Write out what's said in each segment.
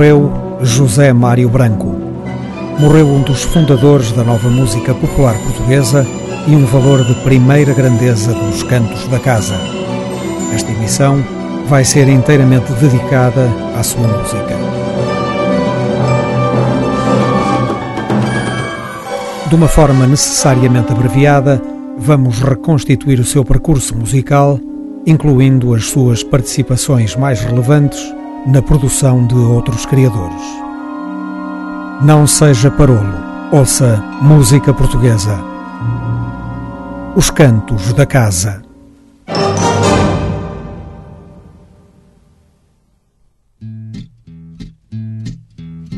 Morreu José Mário Branco. Morreu um dos fundadores da nova música popular portuguesa e um valor de primeira grandeza dos cantos da casa. Esta emissão vai ser inteiramente dedicada à sua música. De uma forma necessariamente abreviada, vamos reconstituir o seu percurso musical, incluindo as suas participações mais relevantes na produção de outros criadores. Não seja parolo, ouça música portuguesa. Os Cantos da Casa.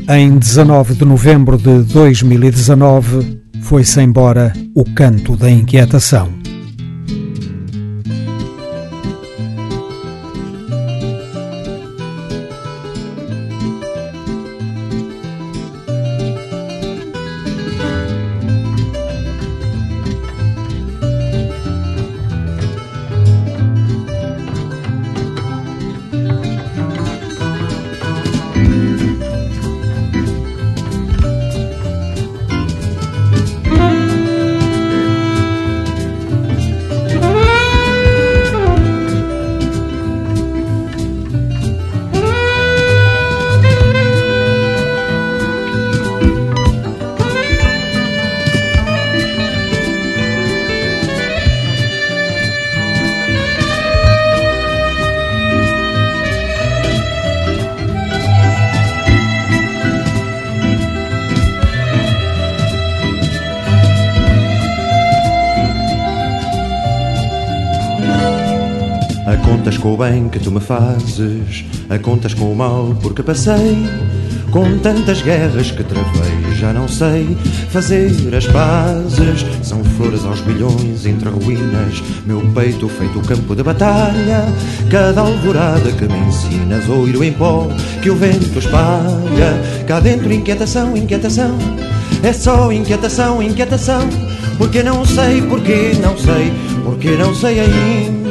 Em 19 de novembro de 2019, foi-se embora o canto da inquietação. Fazes, a contas com o mal porque passei, com tantas guerras que travei, já não sei fazer as pazes. São flores aos bilhões entre ruínas, meu peito feito campo de batalha. Cada alvorada que me ensinas, oiro em pó que o vento espalha. Cá dentro, inquietação, inquietação, é só inquietação, inquietação. Porque não sei, porque não sei, porque não sei ainda.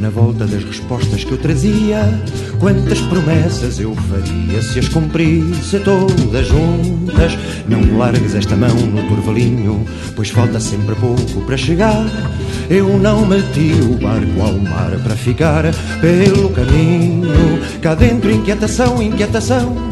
Na volta das respostas que eu trazia. Quantas promessas eu faria se as cumprisse todas juntas? Não largues esta mão no turvalinho, pois falta sempre pouco para chegar. Eu não meti o barco ao mar para ficar pelo caminho. Cá dentro, inquietação, inquietação.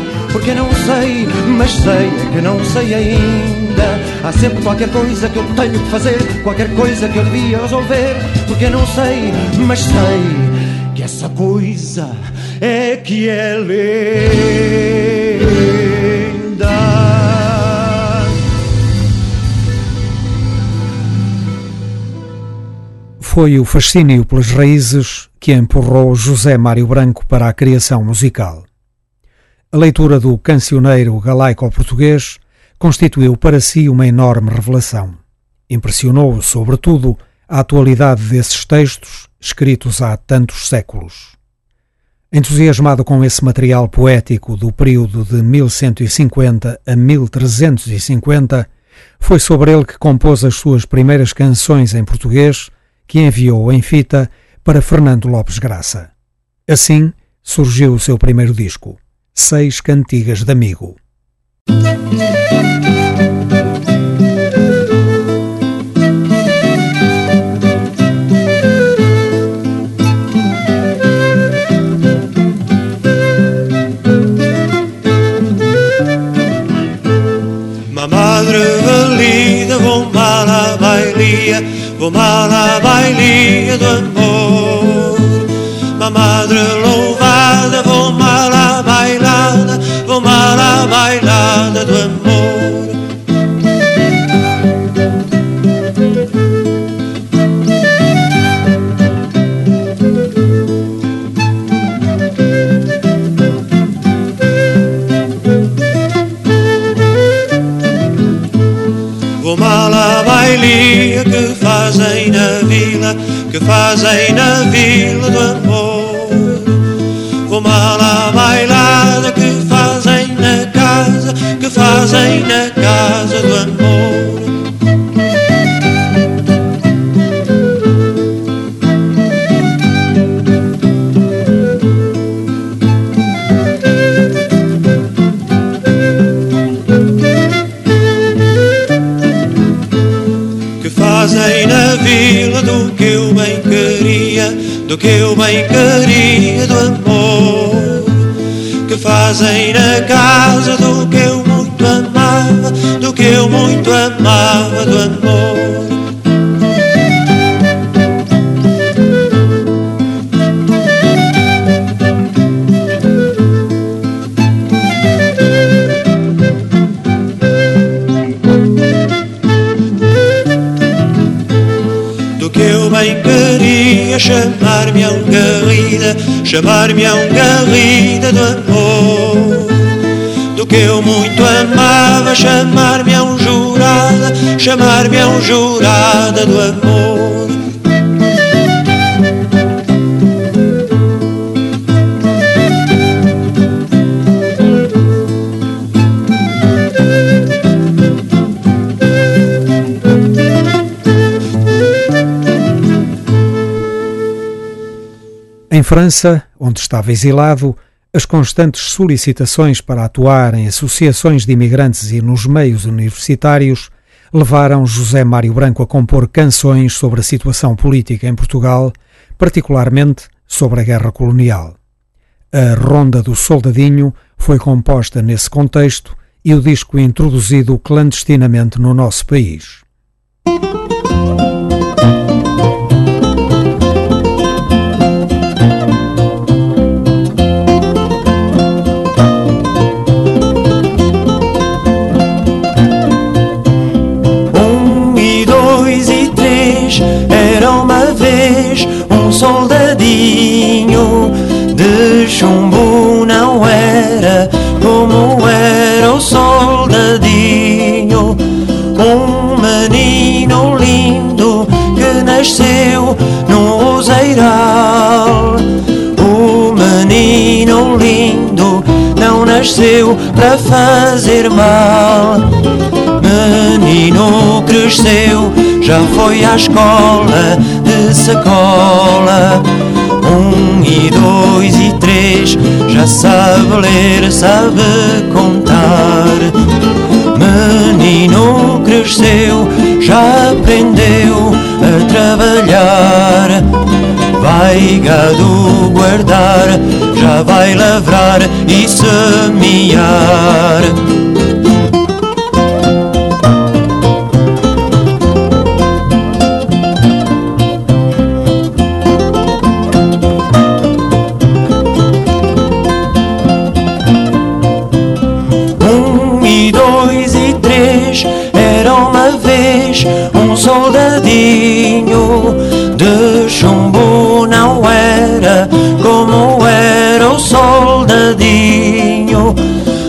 Porque não sei, mas sei é que não sei ainda. Há sempre qualquer coisa que eu tenho que fazer, qualquer coisa que eu devia resolver. Porque não sei, mas sei que essa coisa é que é linda. Foi o fascínio pelas raízes que empurrou José Mário Branco para a criação musical. A leitura do cancioneiro galaico-português constituiu para si uma enorme revelação. Impressionou, sobretudo, a atualidade desses textos, escritos há tantos séculos. Entusiasmado com esse material poético do período de 1150 a 1350, foi sobre ele que compôs as suas primeiras canções em português, que enviou em fita para Fernando Lopes Graça. Assim surgiu o seu primeiro disco, Seis Cantigas de Amigo. madre valida, vou mal à bailia, vou mal à bailia do amor. Ma madre bailada do amor. bailia que fazem na vila, que fazem na vila do amor. Vou mal à bailada casa, que fazem na casa do amor. fazem na vila do que eu bem queria, do que eu bem queria do amor. Que fazem na casa do que eu muito amava, do que eu muito amava do amor. chamar-me a um garrida, chamar-me a um garrida do amor. Que eu muito amava, chamar-me a um jurada, chamar-me a um jurada do amor. Em França, onde estava exilado, as constantes solicitações para atuar em associações de imigrantes e nos meios universitários levaram José Mário Branco a compor canções sobre a situação política em Portugal, particularmente sobre a guerra colonial. A Ronda do Soldadinho foi composta nesse contexto e o disco introduzido clandestinamente no nosso país. Soldadinho de chumbo não era como era o soldadinho, um menino lindo que nasceu no oseiral. O menino lindo não nasceu para fazer mal. Menino cresceu, já foi à escola de sacola um e dois e três já sabe ler, sabe contar. Menino cresceu, já aprendeu a trabalhar. Vai gado guardar, já vai lavrar e semear. Soldadinho de chumbo não era como era o soldadinho.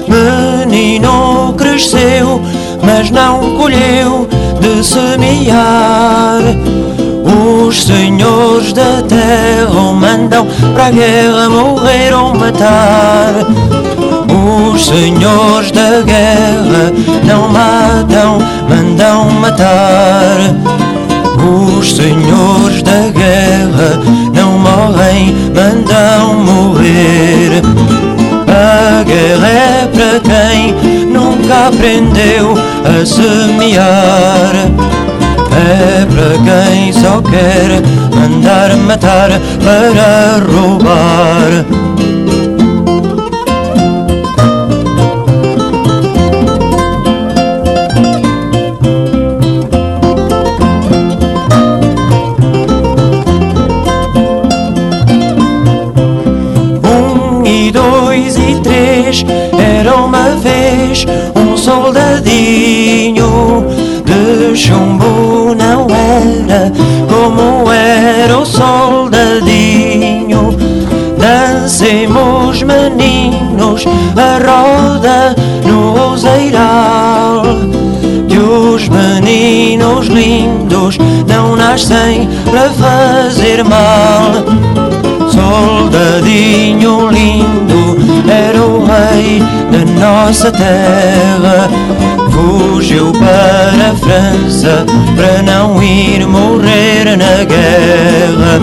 Menino cresceu, mas não colheu de semear. Os senhores da terra o mandam para a guerra morrer ou matar. Os senhores da guerra não matam, mandam matar. Os senhores da guerra não morrem, mandam morrer. A guerra é para quem nunca aprendeu a semear. É para quem só quer mandar matar para roubar. Três era uma vez um soldadinho de chumbo não era como era o soldadinho. Dancemos meninos a roda no roseiral. Que os meninos lindos não nascem para fazer mal. Soldadinho lindo era o rei da nossa terra. Fugiu para a França para não ir morrer na guerra.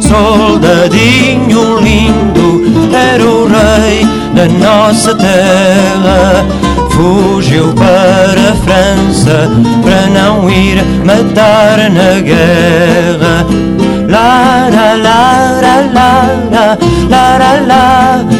Soldadinho lindo era o rei da nossa terra. Fugiu para a França para não ir matar na guerra. La la la la la la la la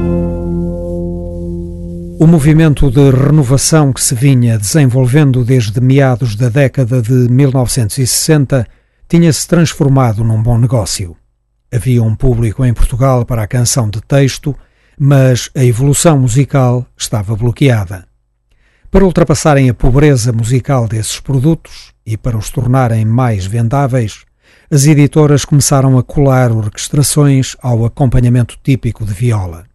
O movimento de renovação que se vinha desenvolvendo desde meados da década de 1960 tinha-se transformado num bom negócio. Havia um público em Portugal para a canção de texto, mas a evolução musical estava bloqueada. Para ultrapassarem a pobreza musical desses produtos e para os tornarem mais vendáveis, as editoras começaram a colar orquestrações ao acompanhamento típico de viola.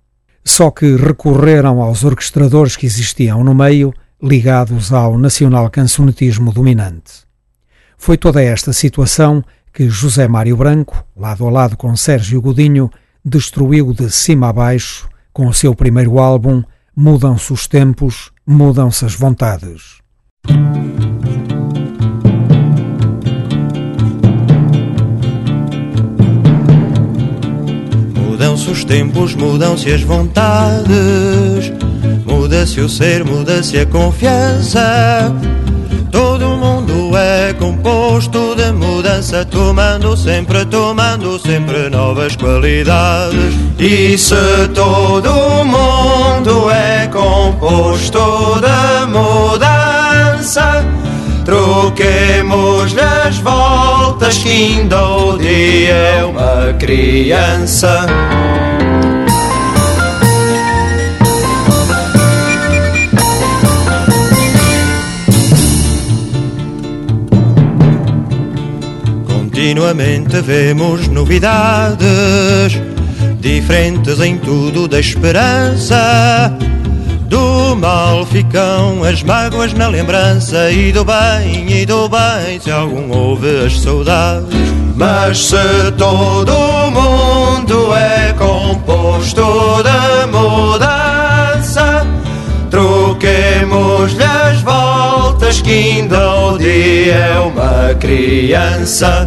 Só que recorreram aos orquestradores que existiam no meio, ligados ao nacional cancionetismo dominante. Foi toda esta situação que José Mário Branco, lado a lado com Sérgio Godinho, destruiu de cima a baixo com o seu primeiro álbum Mudam-se os tempos, mudam-se as vontades. Mudam-se os tempos, mudam-se as vontades, muda-se o ser, muda-se a confiança. Todo mundo é composto de mudança, tomando sempre, tomando sempre novas qualidades. E se todo mundo é composto de mudança, troquemos as voltas que ainda o dia é uma criança. Continuamente vemos novidades, diferentes em tudo da esperança. Mal ficam as mágoas na lembrança, e do bem, e do bem, se algum houve as saudades. Mas se todo mundo é composto de mudança, troquemos-lhe as voltas que ainda o dia é uma criança.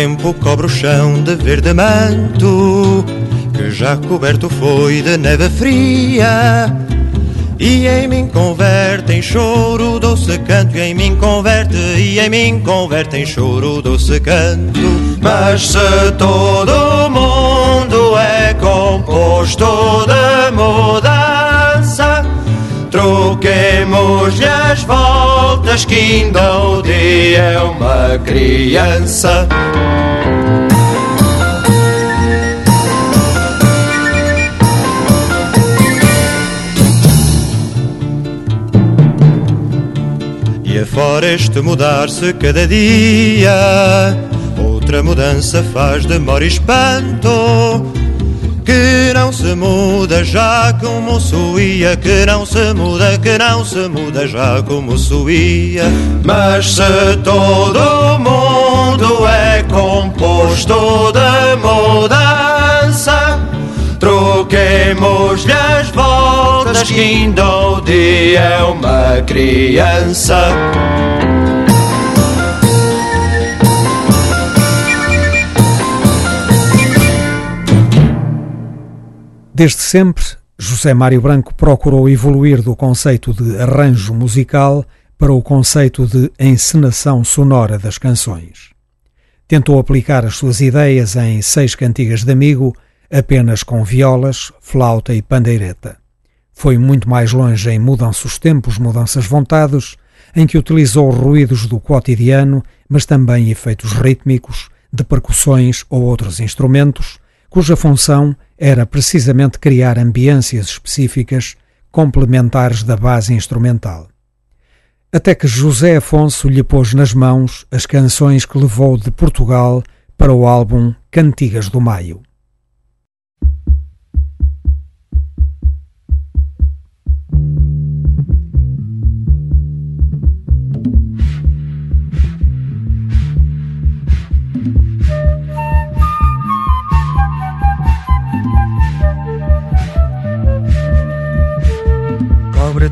Tempo cobre o chão de verde manto, que já coberto foi de neve fria. E em mim converte em choro doce canto, e em mim converte, e em mim converte em choro doce canto. Mas se todo mundo é composto de mudança, troquemos-lhe as voltas que ainda o dia é uma criança. afora este mudar-se cada dia. Outra mudança faz demora e espanto. Que não se muda já como suía, que não se muda, que não se muda já como suía. Mas se todo mundo é composto de mudança, troquemos-lhe as voltas, que ainda o dia é uma criança. Desde sempre, José Mário Branco procurou evoluir do conceito de arranjo musical para o conceito de encenação sonora das canções. Tentou aplicar as suas ideias em seis cantigas de amigo, apenas com violas, flauta e pandeireta. Foi muito mais longe em Mudam-se os Tempos, Mudanças Vontades, em que utilizou ruídos do cotidiano, mas também efeitos rítmicos, de percussões ou outros instrumentos, cuja função era precisamente criar ambiências específicas complementares da base instrumental. Até que José Afonso lhe pôs nas mãos as canções que levou de Portugal para o álbum Cantigas do Maio.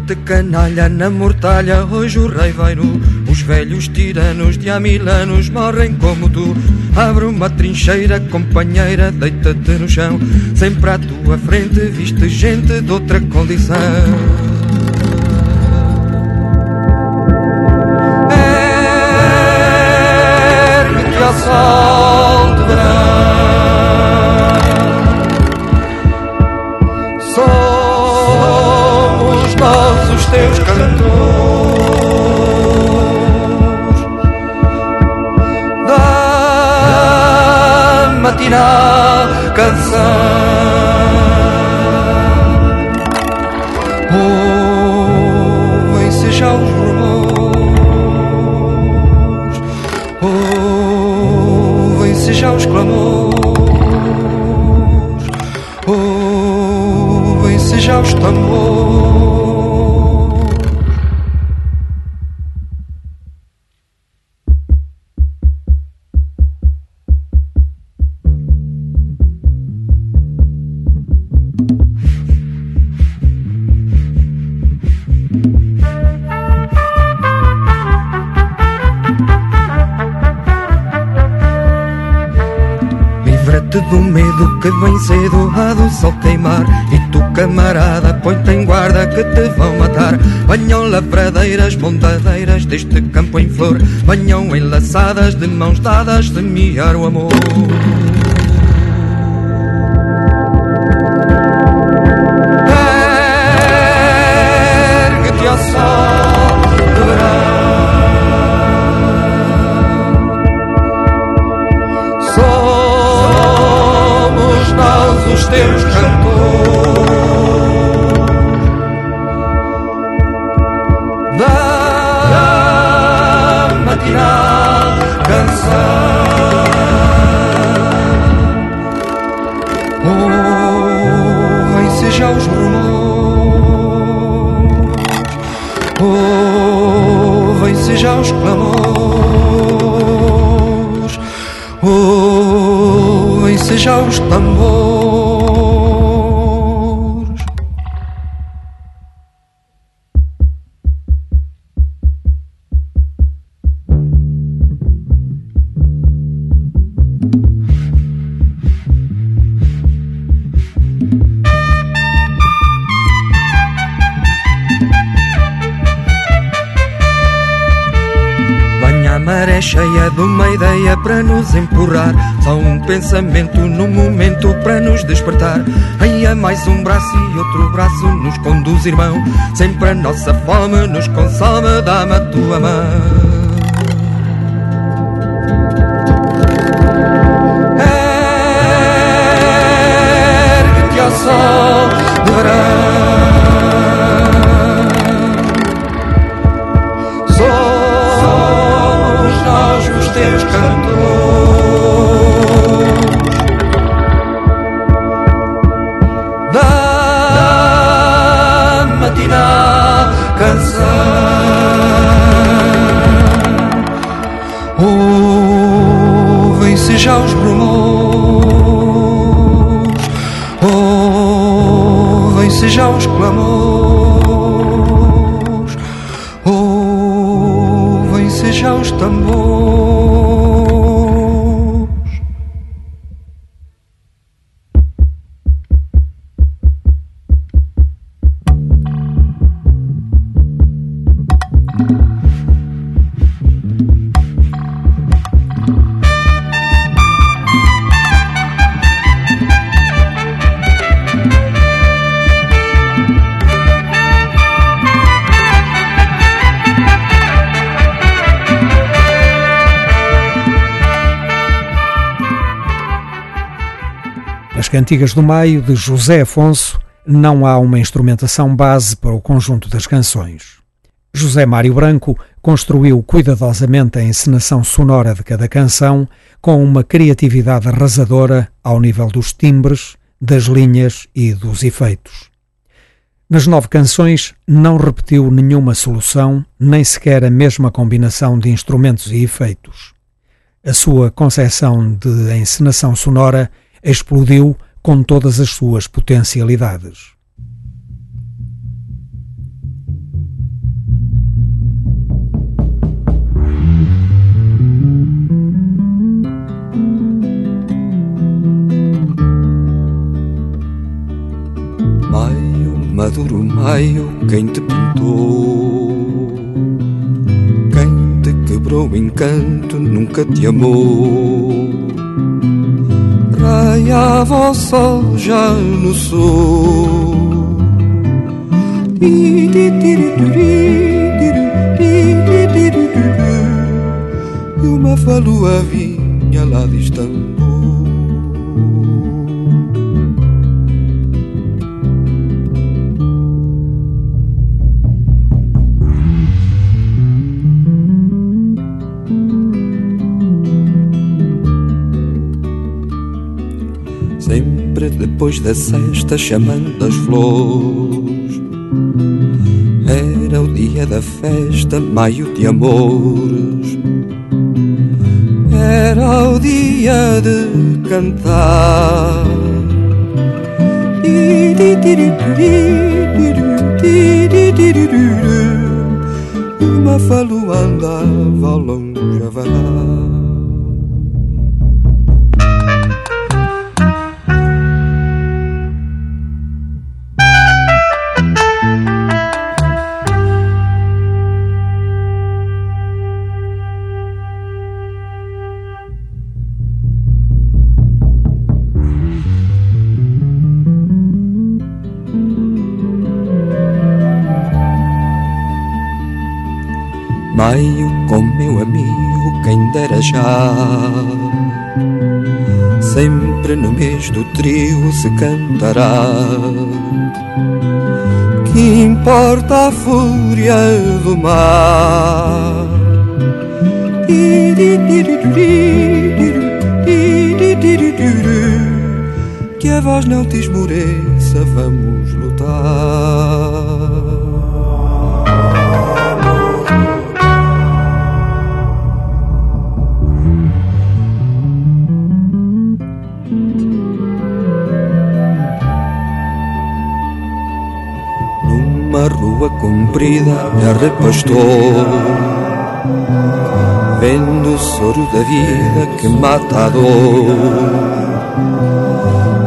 Cobra-te canalha na mortalha, hoje o rei vai nu. Os velhos tiranos de há mil anos morrem como tu. Abre uma trincheira, companheira, deita-te no chão. Sempre à tua frente viste gente de outra condição. Ergue-te ao sol Venham lavradeiras, bondadeiras deste campo em flor. Venham enlaçadas de mãos dadas semear o amor braço e outro braço nos conduz, irmão. Sempre a nossa fome nos consome, dá-me a tua mão. Cantigas do Maio, de José Afonso, não há uma instrumentação base para o conjunto das canções. José Mário Branco construiu cuidadosamente a encenação sonora de cada canção com uma criatividade arrasadora ao nível dos timbres, das linhas e dos efeitos. Nas nove canções não repetiu nenhuma solução, nem sequer a mesma combinação de instrumentos e efeitos. A sua concepção de encenação sonora explodiu com todas as suas potencialidades. Maio, maduro maio, quem te pintou? Quem te quebrou o encanto nunca te amou raiava o sol já no sul. E uma falua vinha lá de depois da sexta chamando as flores Era o dia da festa, maio de amores Era o dia de cantar E uma falua andava longe a vagar já. Sempre no mês do trio se cantará. Que importa a fúria do mar? Que a voz não te esmoreça, vamos lutar. Rua comprida me arrepastou Vendo o soro da vida que mata a dor.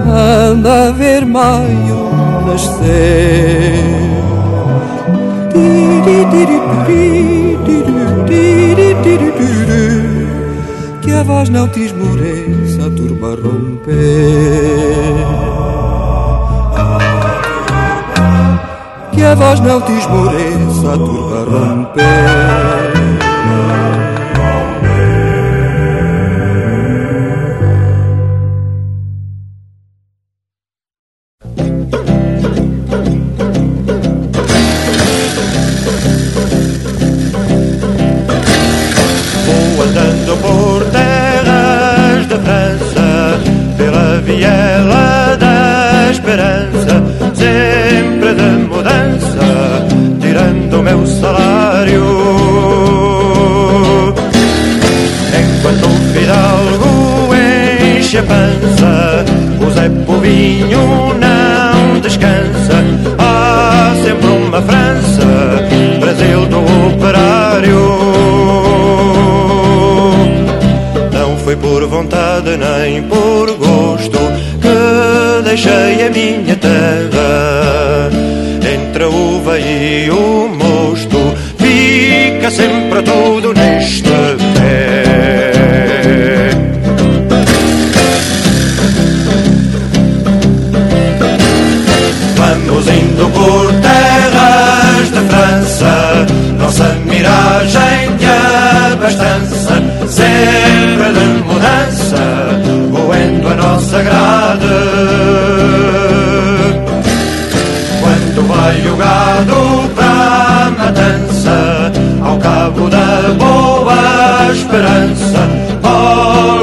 Anda a ver maio nascer. Que a voz não te esmoreça, a turma romper que a voz não te esmoreça, a turba romper.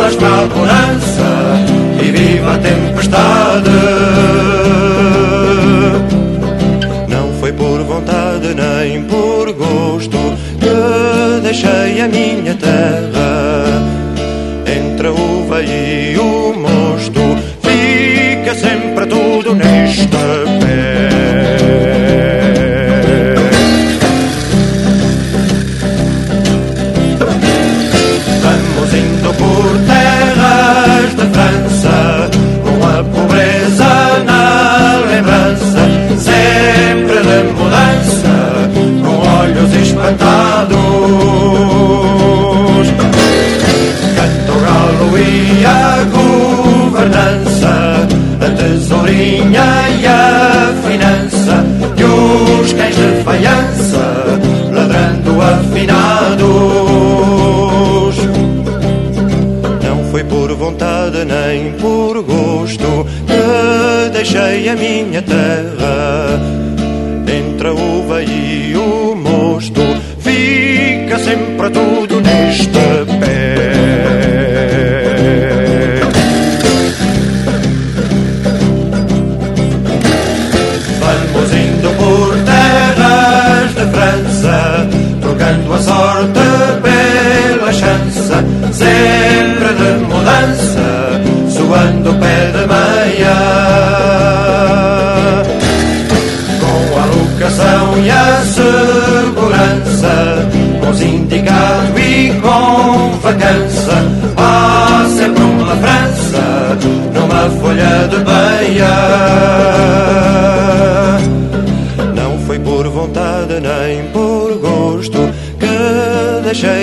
paz na a bonança e viva a tempestade. Não foi por vontade nem por gosto que deixei a minha terra a minha terra.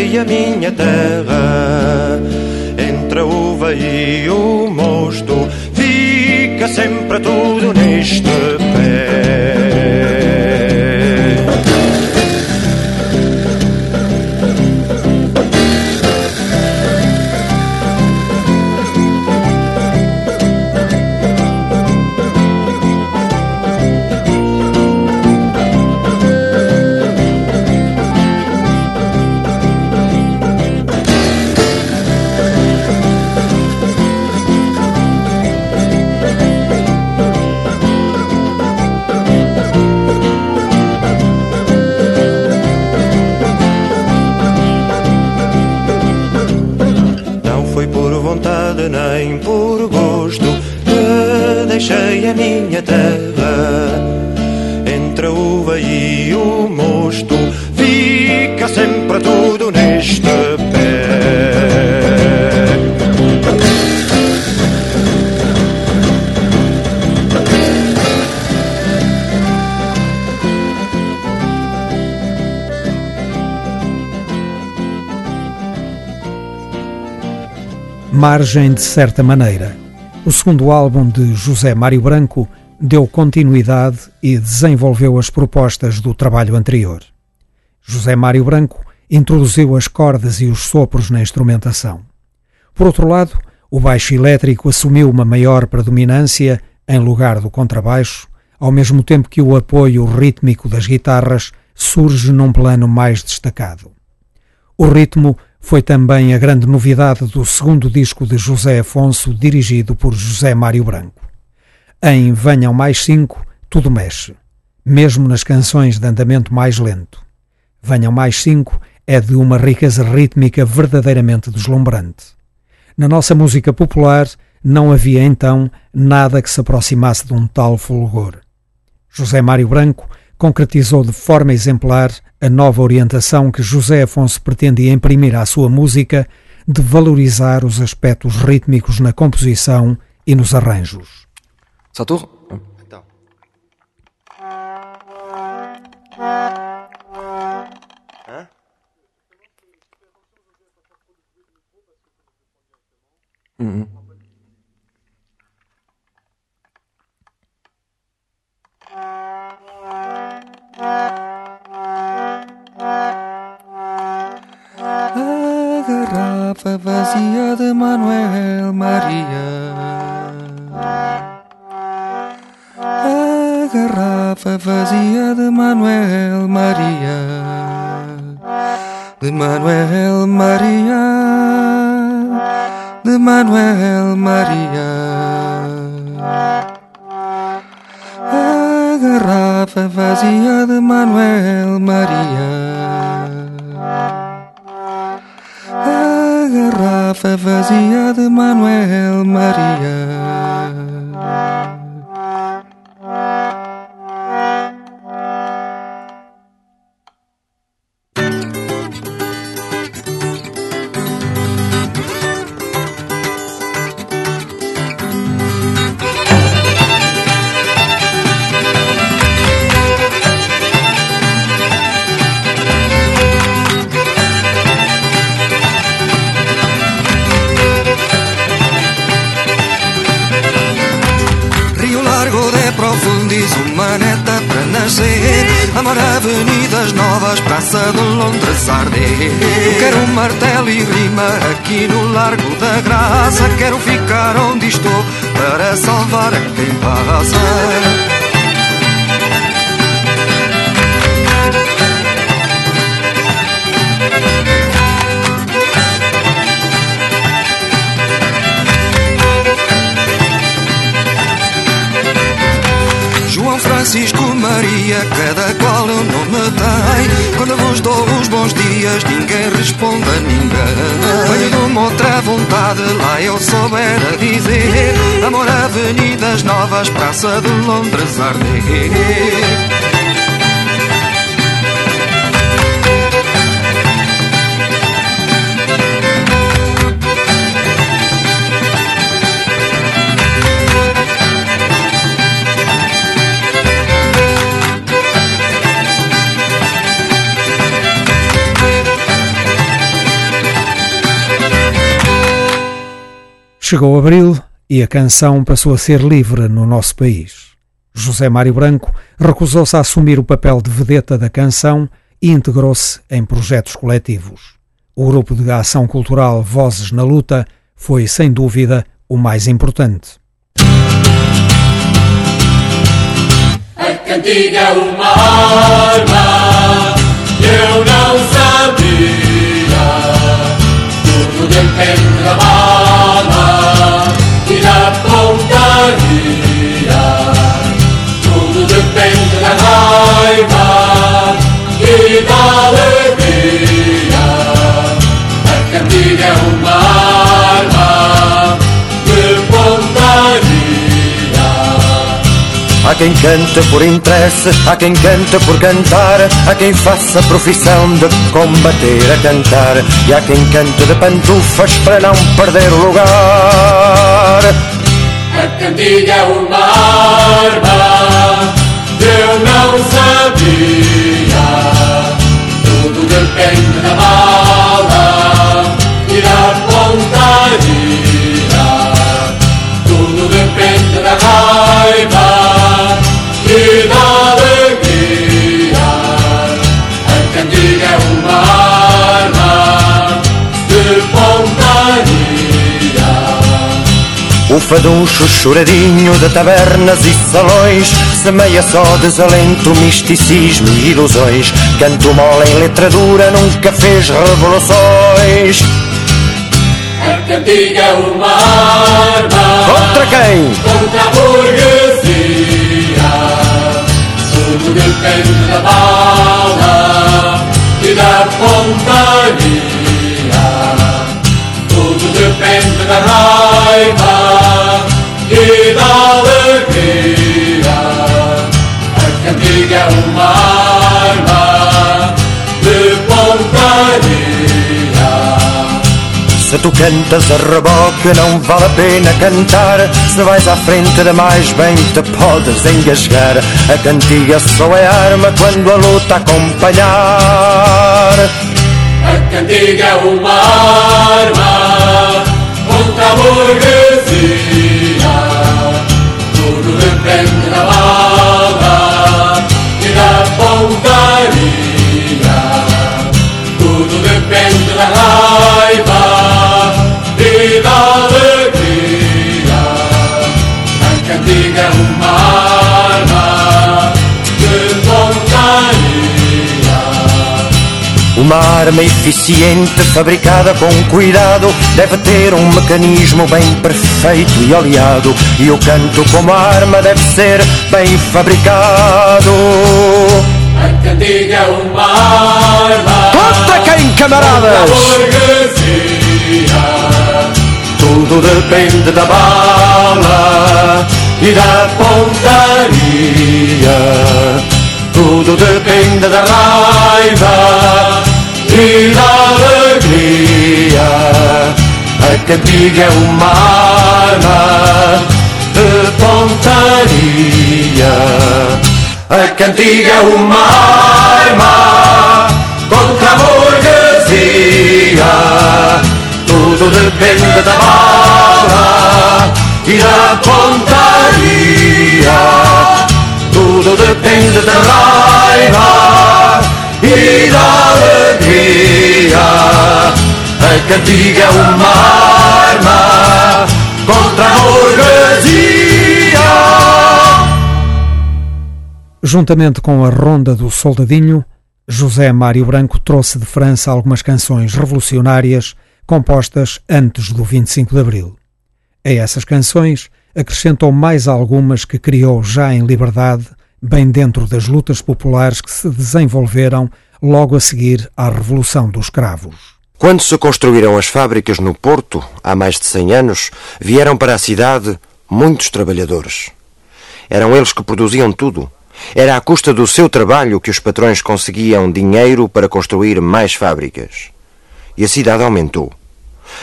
achei a minha terra. Entre a uva e o mosto, fica sempre tudo neste margem de certa maneira. O segundo álbum de José Mário Branco deu continuidade e desenvolveu as propostas do trabalho anterior. José Mário Branco introduziu as cordas e os sopros na instrumentação. Por outro lado, o baixo elétrico assumiu uma maior predominância em lugar do contrabaixo, ao mesmo tempo que o apoio rítmico das guitarras surge num plano mais destacado. O ritmo foi também a grande novidade do segundo disco de José Afonso, dirigido por José Mário Branco. Em Venham Mais Cinco, tudo mexe, mesmo nas canções de andamento mais lento. Venham Mais Cinco é de uma riqueza rítmica verdadeiramente deslumbrante. Na nossa música popular não havia então nada que se aproximasse de um tal fulgor. José Mário Branco concretizou de forma exemplar a nova orientação que José Afonso pretendia imprimir à sua música de valorizar os aspectos rítmicos na composição e nos arranjos. Satur? Então. Hã? Uhum. Vazia de Manuel Maria. A garrafa vazia de Manuel Maria. De Manuel Maria. De Manuel Maria. A garrafa vazia de Manuel Maria. Garrafa vazia de Manuel Maria. Amar avenidas novas, Praça de Londres arder Quero um martelo e rima aqui no Largo da Graça. Quero ficar onde estou para salvar a quem passa Francisco Maria, cada qual um nome tem. Quando vos dou os bons dias, ninguém responde a ninguém. Venho de uma outra vontade, lá eu souber a dizer. Amor, avenidas novas, Praça de Londres arder. Chegou abril e a canção passou a ser livre no nosso país. José Mário Branco recusou-se a assumir o papel de vedeta da canção e integrou-se em projetos coletivos. O grupo de ação cultural Vozes na Luta foi, sem dúvida, o mais importante. A cantiga é uma arma, eu não sabia. Tudo depende da bala e da pontaria. Tudo depende da raiva e Há quem cante por interesse, há quem cante por cantar, há quem faça profissão de combater a cantar, e há quem cante de pantufas para não perder o lugar. A cantiga é uma arma, eu não sabia. Tudo depende da bala e da pontaria. Tudo depende da raiva O faduncho choradinho de tabernas e salões Semeia só desalento, misticismo e ilusões Canto mole em letra dura, nunca fez revoluções A cantiga é uma arma Contra quem? contra a burguesia. Quando depende da bala e da companhia. depende da raiva e da alegria. A cantiga é uma Se tu cantas a reboque não vale a pena cantar. Se vais à frente demais bem te podes engasgar. A cantiga só é arma quando a luta acompanhar. A cantiga é uma arma contra a burguesia. Tudo depende da bala e da pontaria é uma arma de pontaria Uma arma eficiente, fabricada com cuidado, deve ter um mecanismo bem perfeito e oleado. E o canto, como arma, deve ser bem fabricado. A cantiga é uma arma Conta quem, camaradas! Tudo depende da bala e da pontaria. Tudo depende da raiva e da alegria. A cantiga é uma arma de pontaria. A cantiga é uma arma contra a burguesia. Tudo depende da bala e da pontaria. Tudo depende da raiva e da alegria. A cantiga é uma arma contra a burguesia. Juntamente com a Ronda do Soldadinho, José Mário Branco trouxe de França algumas canções revolucionárias compostas antes do 25 de Abril. A essas canções acrescentou mais algumas que criou já em liberdade, bem dentro das lutas populares que se desenvolveram logo a seguir à Revolução dos Cravos. Quando se construíram as fábricas no Porto, há mais de 100 anos, vieram para a cidade muitos trabalhadores. Eram eles que produziam tudo. Era à custa do seu trabalho que os patrões conseguiam dinheiro para construir mais fábricas. E a cidade aumentou.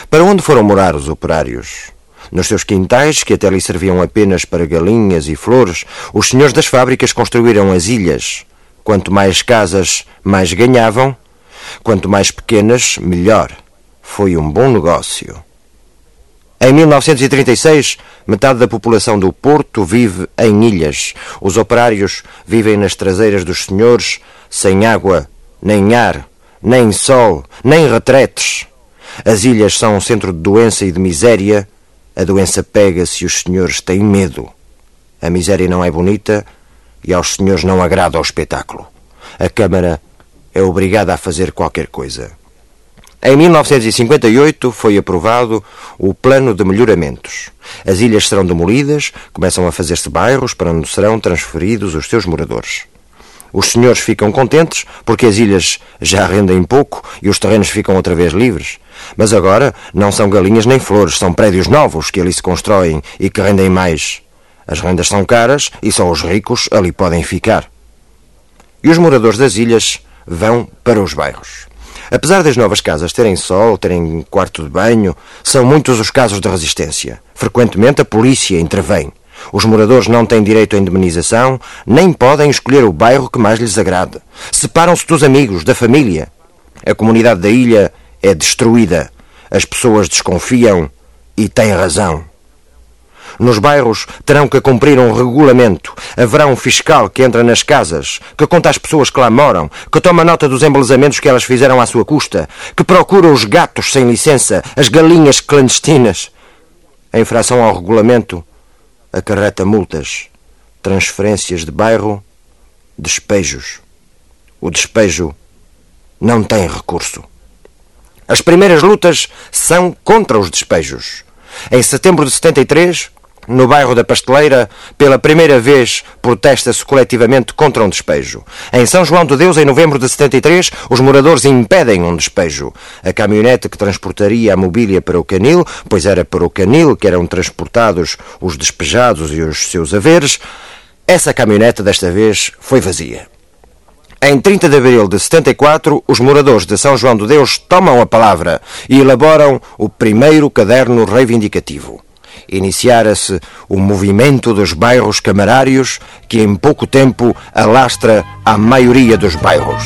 Para onde foram morar os operários? Nos seus quintais, que até lhe serviam apenas para galinhas e flores, os senhores das fábricas construíram as ilhas. Quanto mais casas, mais ganhavam. Quanto mais pequenas, melhor. Foi um bom negócio. Em 1936, metade da população do Porto vive em ilhas. Os operários vivem nas traseiras dos senhores, sem água, nem ar, nem sol, nem retretes. As ilhas são um centro de doença e de miséria. A doença pega-se e os senhores têm medo. A miséria não é bonita e aos senhores não agrada o espetáculo. A Câmara é obrigada a fazer qualquer coisa. Em 1958 foi aprovado o Plano de Melhoramentos. As ilhas serão demolidas, começam a fazer-se bairros para onde serão transferidos os seus moradores. Os senhores ficam contentes porque as ilhas já rendem pouco e os terrenos ficam outra vez livres. Mas agora não são galinhas nem flores, são prédios novos que ali se constroem e que rendem mais. As rendas são caras e só os ricos ali podem ficar. E os moradores das ilhas vão para os bairros. Apesar das novas casas terem sol, terem quarto de banho, são muitos os casos de resistência. Frequentemente a polícia intervém. Os moradores não têm direito à indemnização, nem podem escolher o bairro que mais lhes agrade. Separam-se dos amigos, da família. A comunidade da ilha é destruída. As pessoas desconfiam e têm razão. Nos bairros terão que cumprir um regulamento. Haverá um fiscal que entra nas casas, que conta as pessoas que lá moram, que toma nota dos embelezamentos que elas fizeram à sua custa, que procura os gatos sem licença, as galinhas clandestinas. A infração ao regulamento acarreta multas, transferências de bairro, despejos. O despejo não tem recurso. As primeiras lutas são contra os despejos. Em setembro de 73, no bairro da Pasteleira, pela primeira vez protesta-se coletivamente contra um despejo. Em São João de Deus, em novembro de 73, os moradores impedem um despejo. A caminhonete que transportaria a mobília para o canil, pois era para o canil que eram transportados os despejados e os seus haveres, essa caminhonete desta vez foi vazia. Em 30 de abril de 74, os moradores de São João de Deus tomam a palavra e elaboram o primeiro caderno reivindicativo. Iniciara-se o movimento dos bairros camarários que em pouco tempo alastra a maioria dos bairros.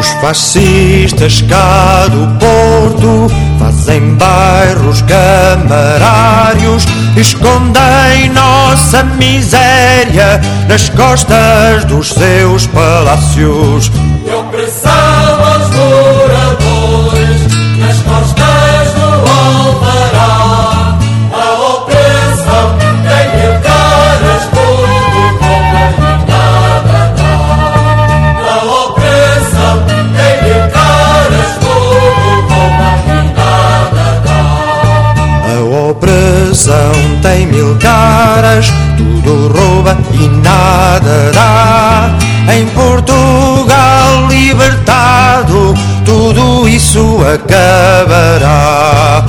Os fascistas cá do Porto fazem bairros camarários, escondem nossa miséria nas costas dos seus palácios. Tem mil caras, tudo rouba e nada dá. Em Portugal libertado, tudo isso acabará.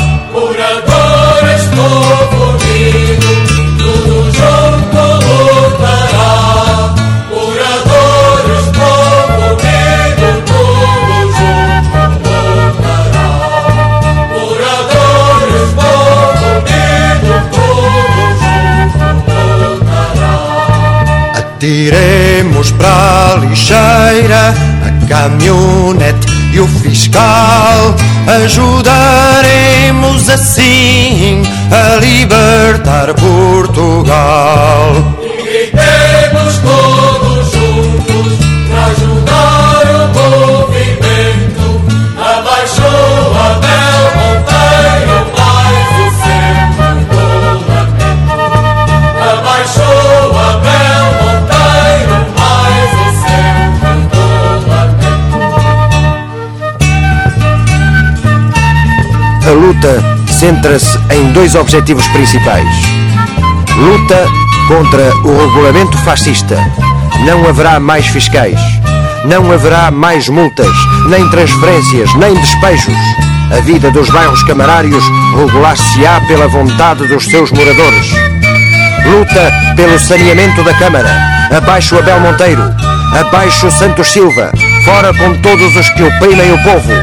Lutará. Atiremos para a lixeira a caminhonete e o fiscal. Ajudaremos assim a libertar Portugal. A luta centra-se em dois objetivos principais. Luta contra o regulamento fascista. Não haverá mais fiscais. Não haverá mais multas, nem transferências, nem despejos. A vida dos bairros camarários regular-se-á pela vontade dos seus moradores. Luta pelo saneamento da Câmara. Abaixo Abel Monteiro. Abaixo Santos Silva. Fora com todos os que oprimem o povo.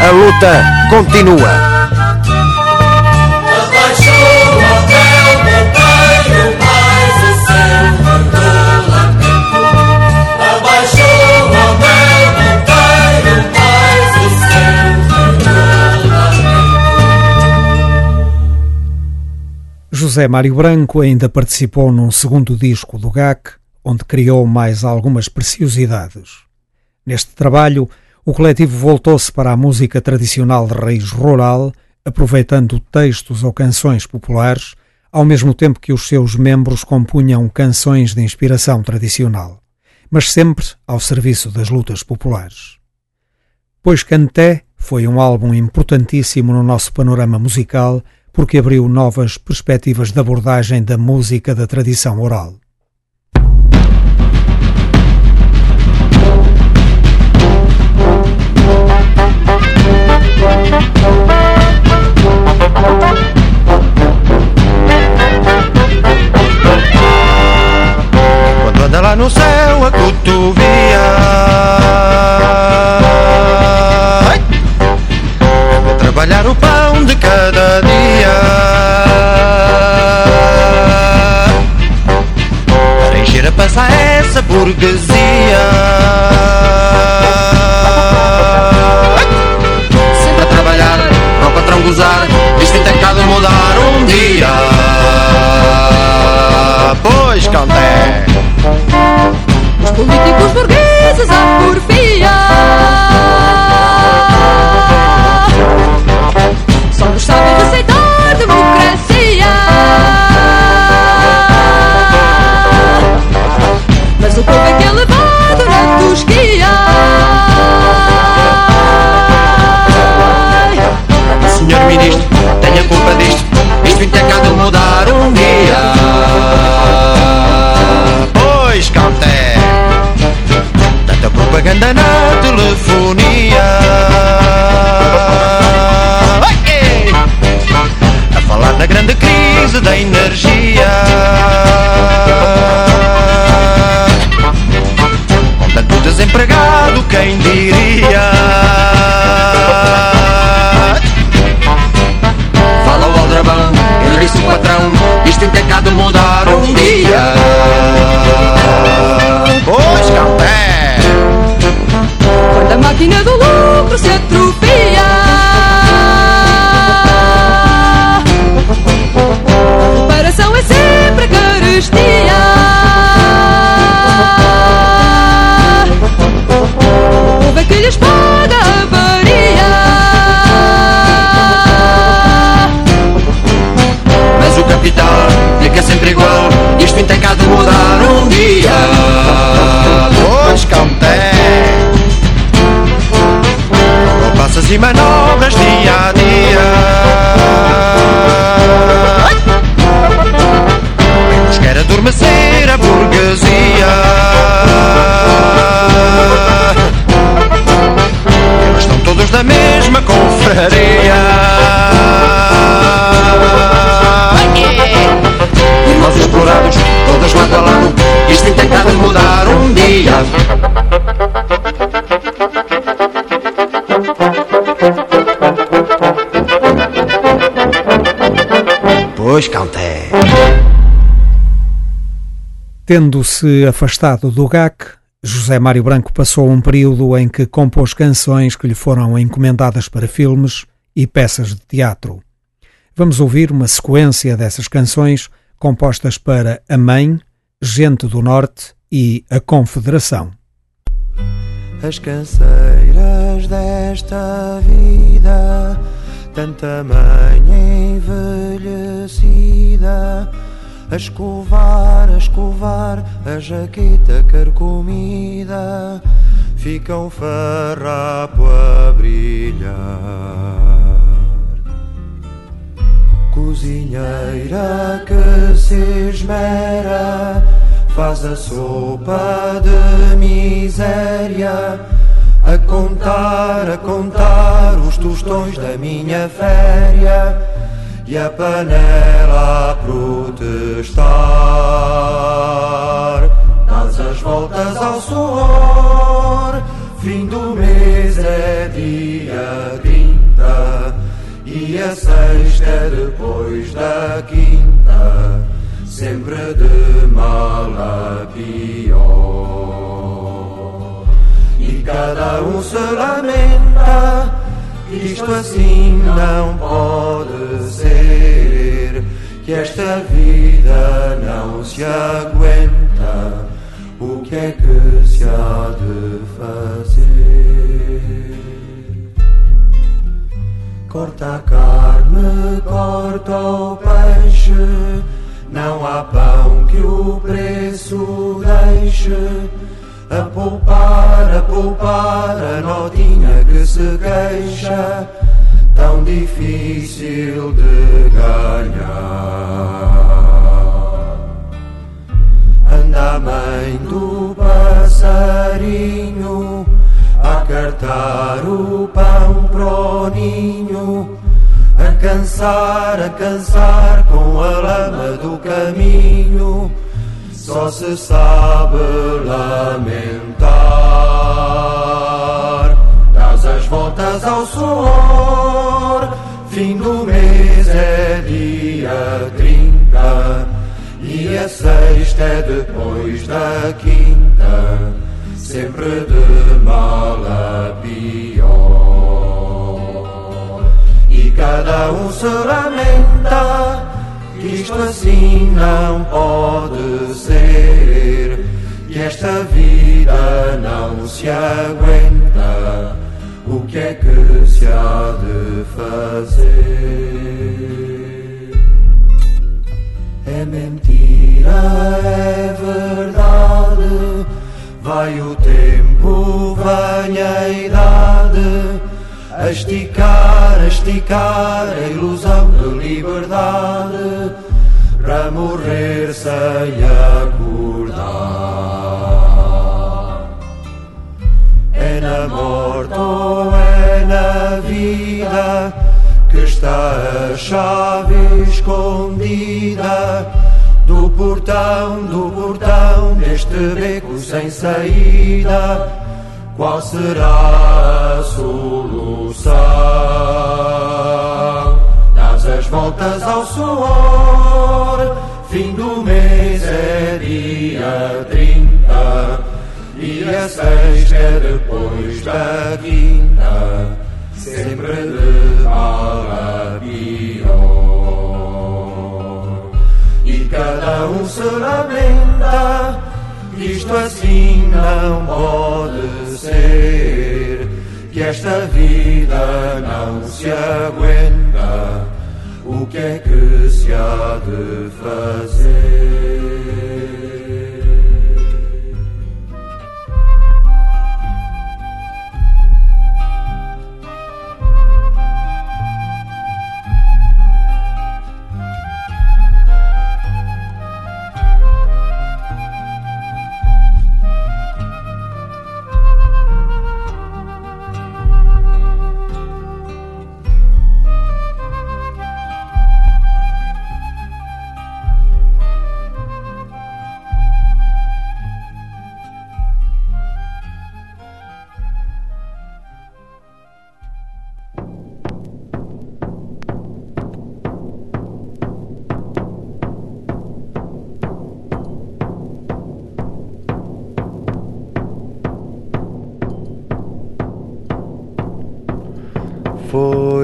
A luta continua. José Mário Branco ainda participou num segundo disco do GAC, onde criou mais algumas preciosidades. Neste trabalho, o coletivo voltou-se para a música tradicional de raiz rural, aproveitando textos ou canções populares, ao mesmo tempo que os seus membros compunham canções de inspiração tradicional, mas sempre ao serviço das lutas populares. Pois Canté foi um álbum importantíssimo no nosso panorama musical porque abriu novas perspectivas de abordagem da música da tradição oral. Quando anda lá no céu a cotovia trabalhar o pão de cada dia. Para encher a pança a essa burguesia! Sempre a trabalhar, para o patrão gozar Isto tem tecado mudar um dia. Pois, Canté Os políticos burgueses à porfia Só nos sabem receitar democracia. Mas o povo é que é levado na tosquia. Senhor Ministro, tenha culpa disto. Isto intecado mudar um dia. Pois, Canté Tanta propaganda na telefonia! A falar da grande crise da energia. Com tanto desempregado, quem diria? Fala o aldrabão, ele disse o patrão Isto tem de mudar um dia. Pois, Caldé Quando a máquina do lucro se atrofia O é que lhes paga varia. Mas o capital fica sempre igual. Isto tem cá de mudar um dia. Pois, Caldé Passas e manobras dia da mesma confraria. Irmãos explorados, todos lado a lado Isto de mudar um dia. Pois, Caldé Tendo-se afastado do GAC, José Mário Branco passou um período em que compôs canções que lhe foram encomendadas para filmes e peças de teatro. Vamos ouvir uma sequência dessas canções compostas para A Mãe, Gente do Norte e A Confederação. As canseiras desta vida, tanta mãe envelhecida, a escovar, a escovar a jaqueta carcomida, fica um farrapo a brilhar. Cozinheira que se esmera, faz a sopa de miséria, a contar, a contar os tostões da minha féria e a panela a protestar. Dás as voltas ao suor, fim do mês é dia 30 e a sexta é depois da quinta, sempre de mal a pior. E cada um se lamenta, isto assim não pode ser, que esta vida não se aguenta, o que é que se há de fazer? Corta a carne, corta o peixe, não há pão que o preço deixe. A poupar, a poupar a notinha que se queixa, tão difícil de ganhar. Anda a mãe do passarinho a cartar o pão pro ninho, a cansar, a cansar com a lama do caminho, só se sabe lamentar. Dás as voltas ao suor, fim do mês é dia trinta, e a sexta é depois da quinta sempre de mal a pior. E cada um se lamenta que isto assim não pode ser, que esta vida não se aguenta. O que é que se há de fazer? É mentira, é verdade. Vai o tempo, vem a idade, a esticar, a esticar a ilusão de liberdade, para morrer sem acordar. É na morte ou é na vida que está a chave escondida do portão, do portão deste beco sem saída, qual será a solução? Dás as voltas ao suor, fim do mês é dia trinta, e a sexta é depois da quinta, sempre de mal a pior. E cada um se lamenta, isto assim não pode ser, que esta vida não se aguenta, o que é que se há de fazer?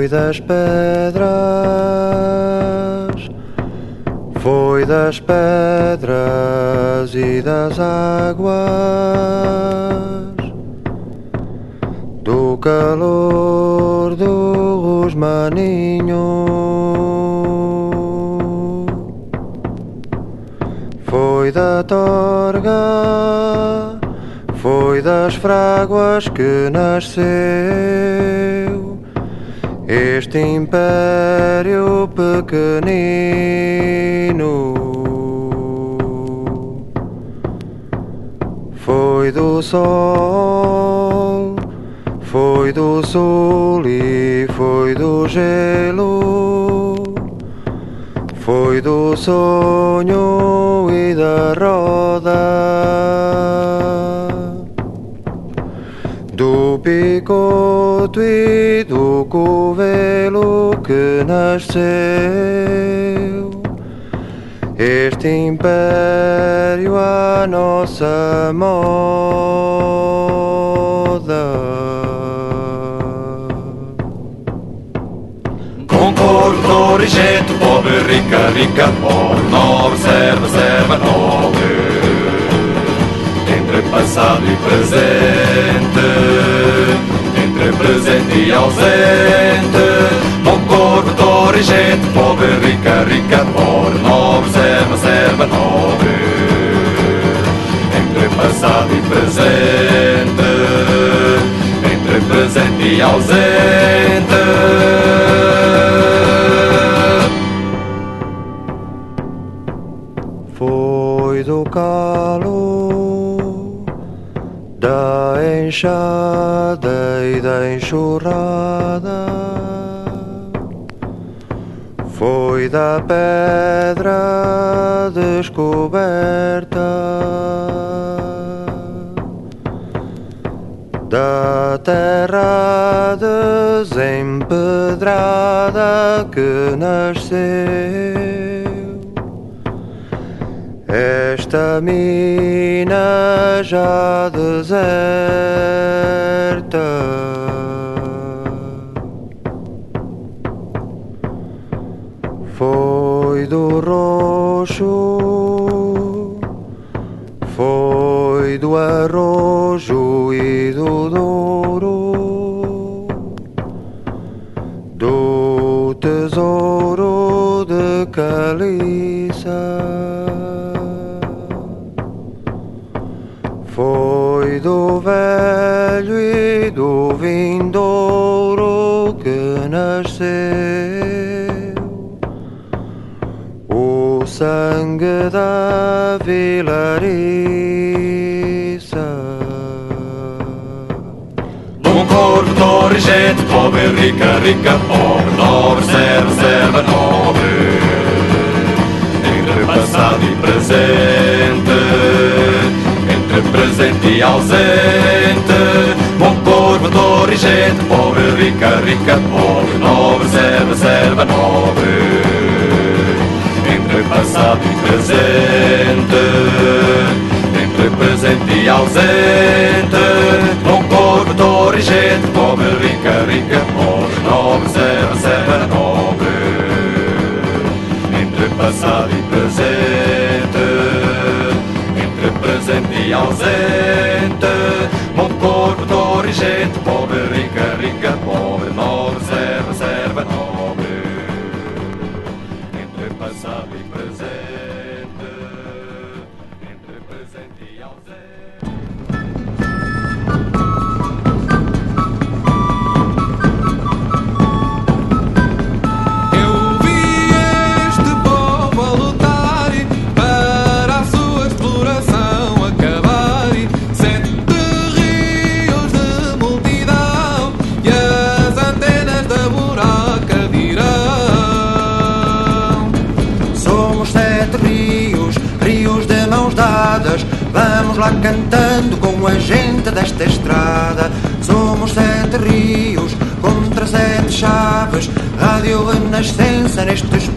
Foi das pedras, foi das pedras e das águas, do calor dos maninhos. Foi da torga, foi das fráguas que nasceu este império pequenino foi do sol, foi do sul e foi do gelo, foi do sonho e da roda. Do picoto e do covelo que nasceu este império à nossa moda. Concordo, rigetto, pobre, ricca, ricca, pobre, nobre, serva, serva, nobre entre passado e presente, presente e ausente. Bom corpo, torre, gente, pobre, rica, rica, pobre, nobre, serva, serva, nobre. Entre passado e presente, entre presente e ausente. Foi do calo da enxada e da enxurrada. Foi da pedra descoberta, da terra desempedrada que nasceu. Esta mina já deserta. Foi do roxo Foi do arrojo e do douro Do tesouro de caliça nasceu o sangue da vilariça. Bom corpo, torre, gente, pobre, rica, rica, pobre, nobre, serva, serva, nobre. Entre passado e presente, entre presente e ausente. Bom corpo, torre e gente, pobre, rica, rica, pobre, nobre, serva, serva, nobre. Entre passado e presente, entre presente e ausente. Bom corpo, torre e gente, pobre, rica, rica, pobre, nobre, serva, serva, nobre. Entre passado e presente, entre presente e ausente. Bom corpo, torre e Rádio Renascença nestes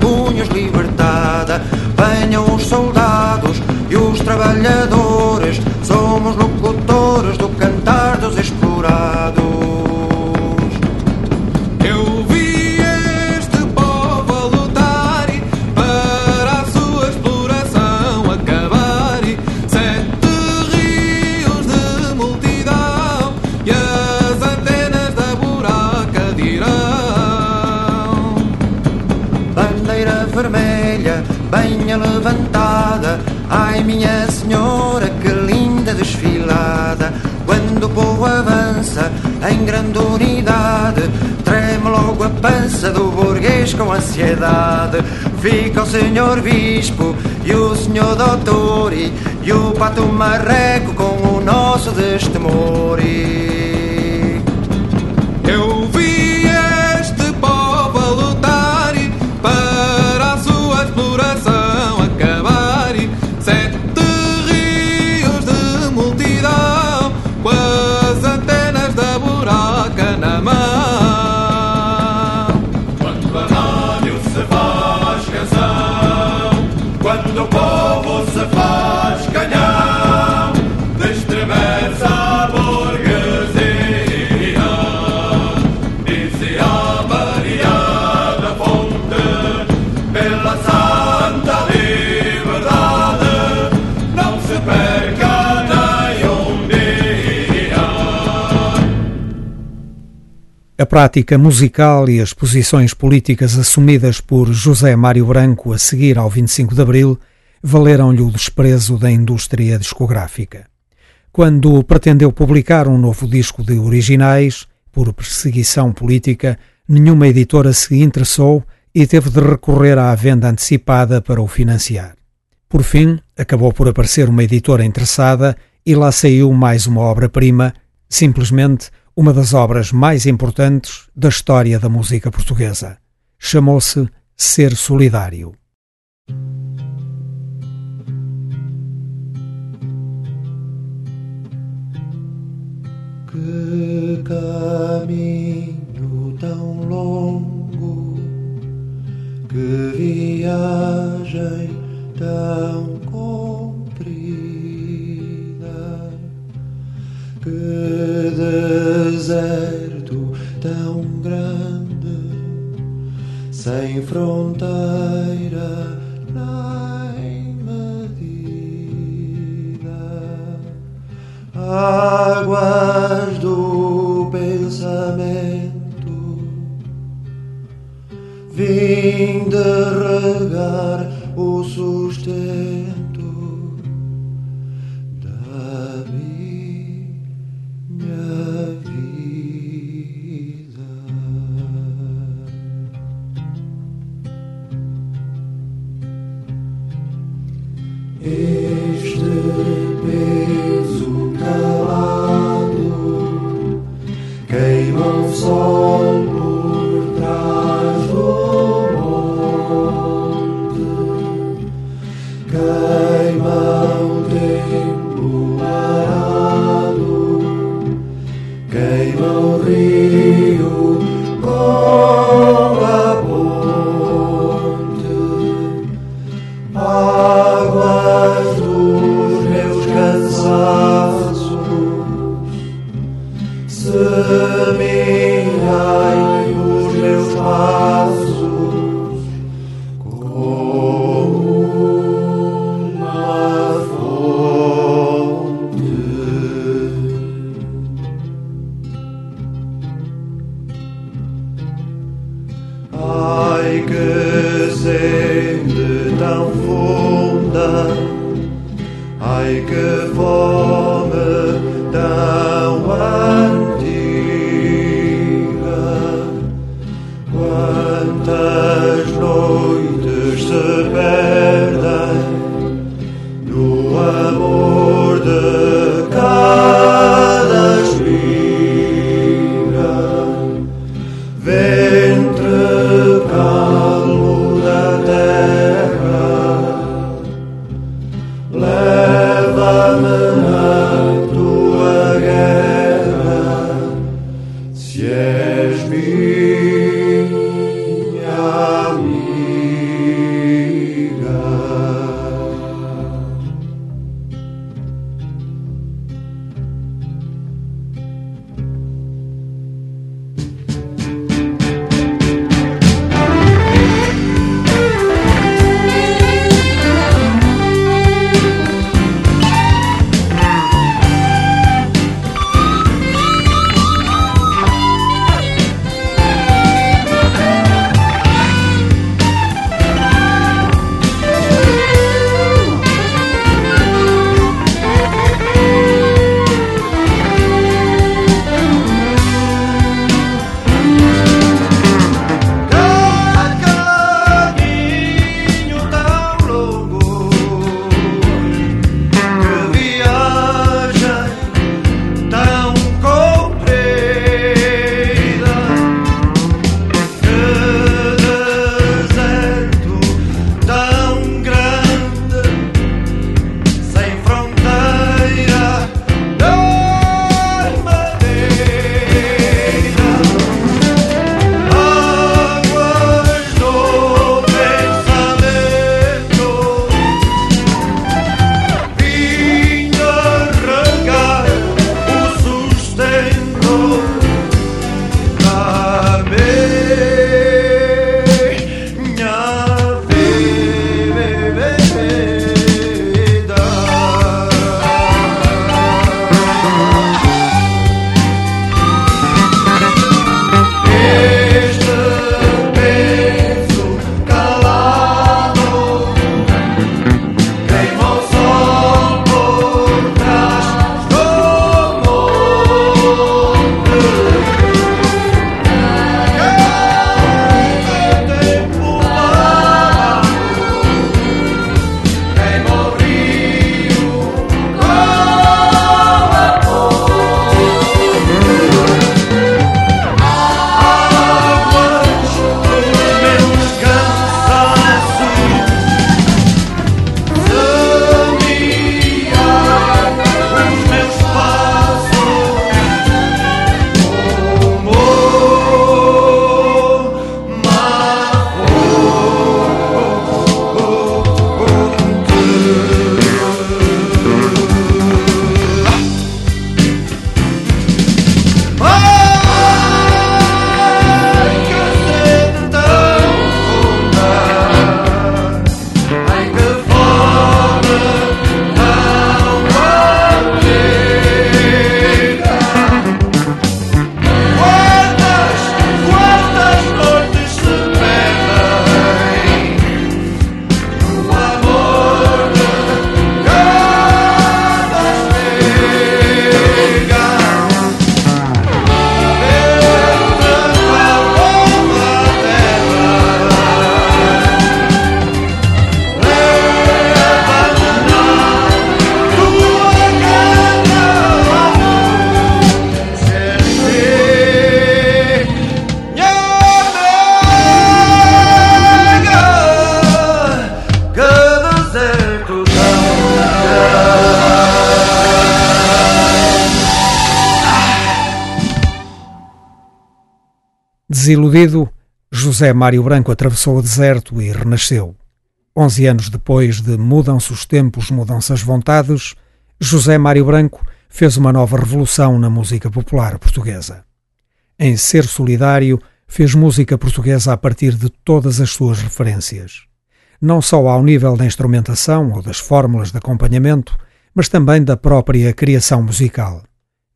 Fica o senhor bispo e o senhor doutor e, o pato marreco com o nosso destemor. Prática musical e as posições políticas assumidas por José Mário Branco a seguir ao 25 de Abril valeram-lhe o desprezo da indústria discográfica. Quando pretendeu publicar um novo disco de originais, por perseguição política, nenhuma editora se interessou e teve de recorrer à venda antecipada para o financiar. Por fim, acabou por aparecer uma editora interessada e lá saiu mais uma obra-prima, simplesmente uma das obras mais importantes da história da música portuguesa. Chamou-se Ser Solidário. Que caminho tão longo, que viagem tão comprida, que deserto tão grande, sem fronteira Desiludido, José Mário Branco atravessou o deserto e renasceu. Onze anos depois de Mudam-se os tempos, mudam-se as vontades, José Mário Branco fez uma nova revolução na música popular portuguesa. Em Ser Solidário, fez música portuguesa a partir de todas as suas referências. Não só ao nível da instrumentação ou das fórmulas de acompanhamento, mas também da própria criação musical.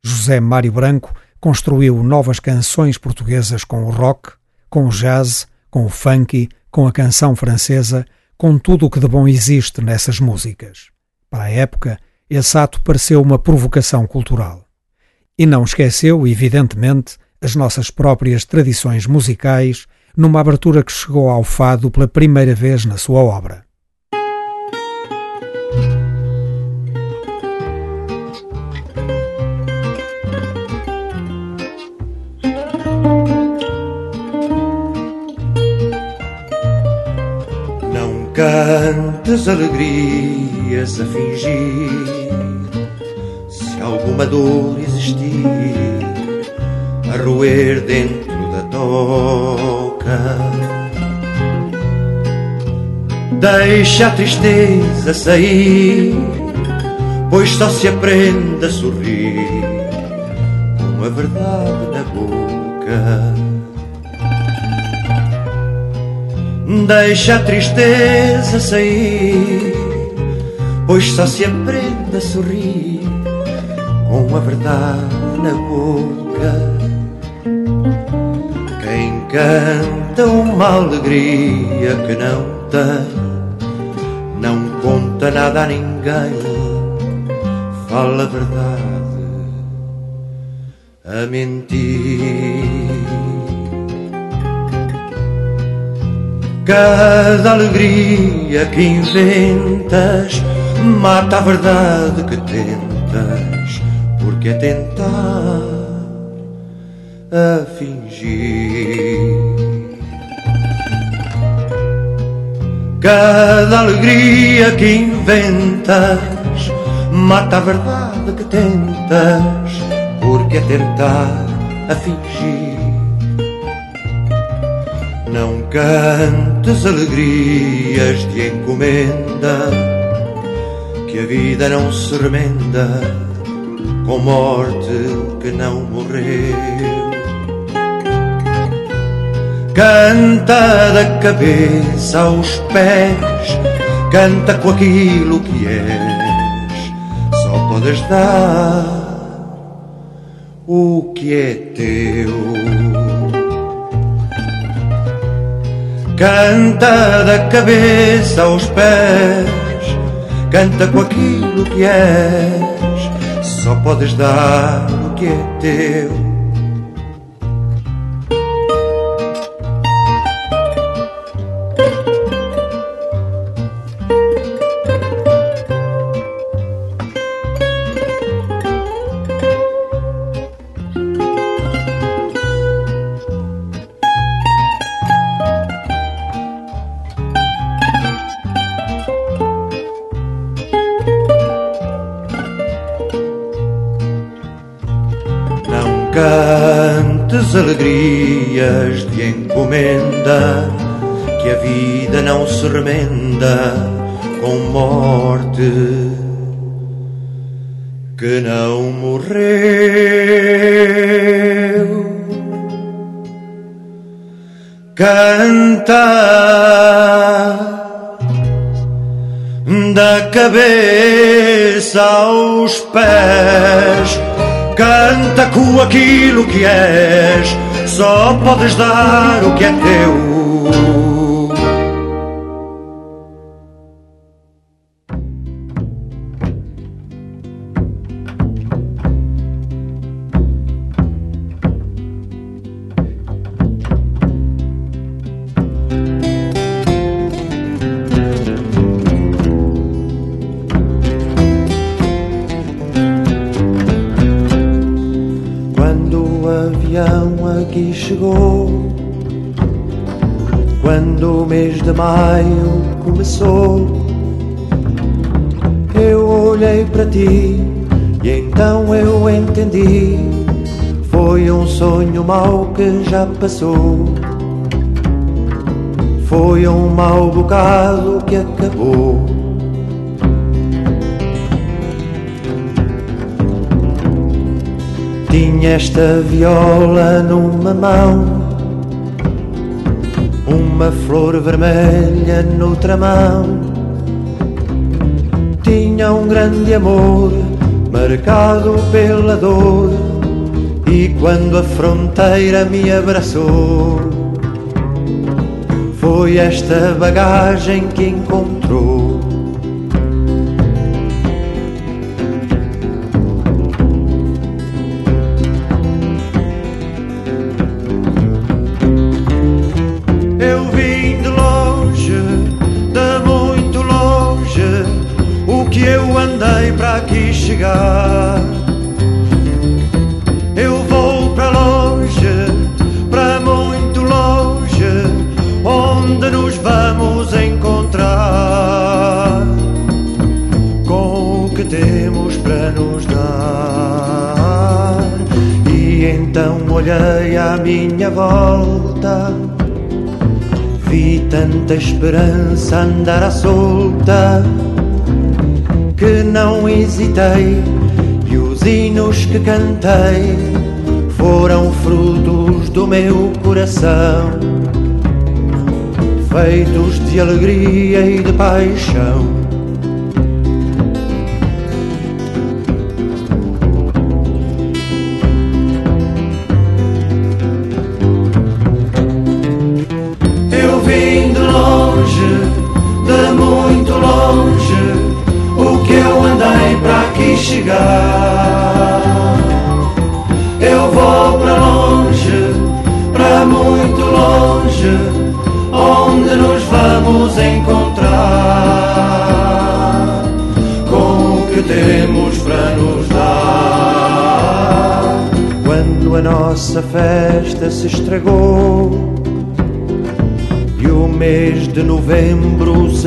José Mário Branco construiu novas canções portuguesas com o rock, com o jazz, com o funk, com a canção francesa, com tudo o que de bom existe nessas músicas. Para a época, esse ato pareceu uma provocação cultural. E não esqueceu, evidentemente, as nossas próprias tradições musicais numa abertura que chegou ao fado pela primeira vez na sua obra. Cantes alegrias a fingir. Se alguma dor existir A roer dentro da toca. Deixa a tristeza sair Pois só se aprende a sorrir Com a verdade na boca Deixa a tristeza sair, pois só se aprende a sorrir com a verdade na boca. Quem canta uma alegria que não tem, não conta nada a ninguém, fala a verdade a mentir. Cada alegria que inventas mata a verdade que tentas, porque é tentar a fingir. Cada alegria que inventas mata a verdade que tentas, porque é tentar a fingir. Não cantes alegrias de encomenda, que a vida não se remenda com morte que não morreu. Canta da cabeça aos pés, canta com aquilo que és, só podes dar o que é teu. Canta da cabeça aos pés, canta com aquilo que és, só podes dar o que é teu. Alegrias de encomenda, que a vida não se remenda com morte que não morreu. Canta da cabeça aos pés. Canta com aquilo que és, só podes dar o que é teu. Ti e então eu entendi. Foi um sonho mau que já passou. Foi um mau bocado que acabou. Tinha esta viola numa mão, uma flor vermelha noutra mão. Tinha um grande amor marcado pela dor, e quando a fronteira me abraçou, foi esta bagagem que encontrou. Andar à solta que não hesitei e os hinos que cantei foram frutos do meu coração, feitos de alegria e de paixão.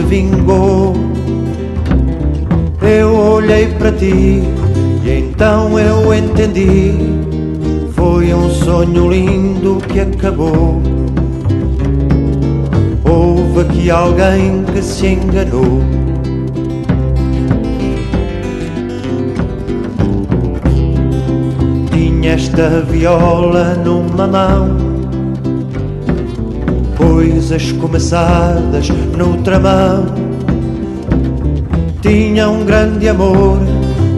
Vingou. Eu olhei para ti e então eu entendi. Foi um sonho lindo que acabou. Houve aqui alguém que se enganou. Tinha esta viola numa mão coisas começadas noutra mão. Tinha um grande amor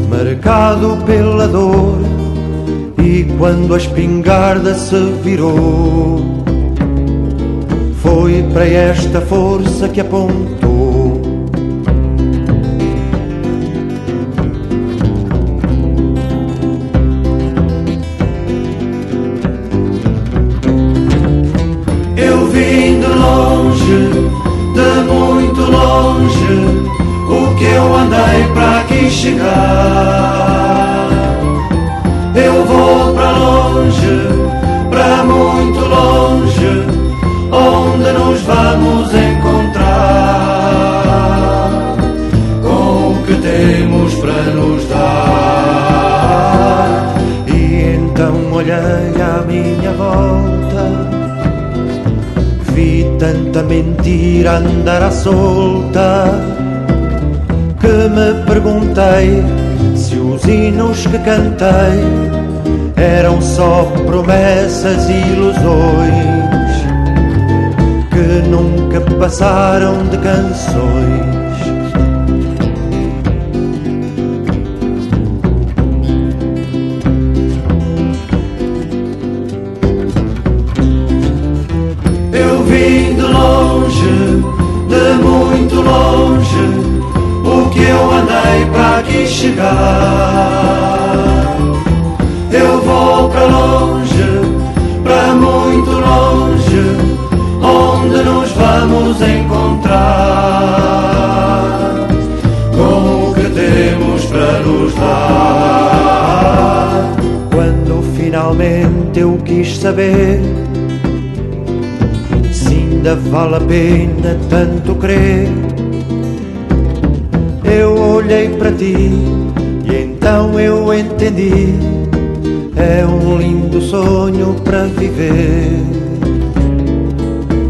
marcado pela dor, e quando a espingarda se virou, foi para esta força que apontou. Tanta mentira andar à solta que me perguntei se os hinos que cantei eram só promessas e ilusões que nunca passaram de canções. Vim de longe, de muito longe, o que eu andei para aqui chegar. Eu vou para longe, para muito longe, onde nos vamos encontrar com o que temos para nos dar. Quando finalmente eu quis saber ainda vale a pena tanto crer. Eu olhei para ti e então eu entendi. é um lindo sonho para viver.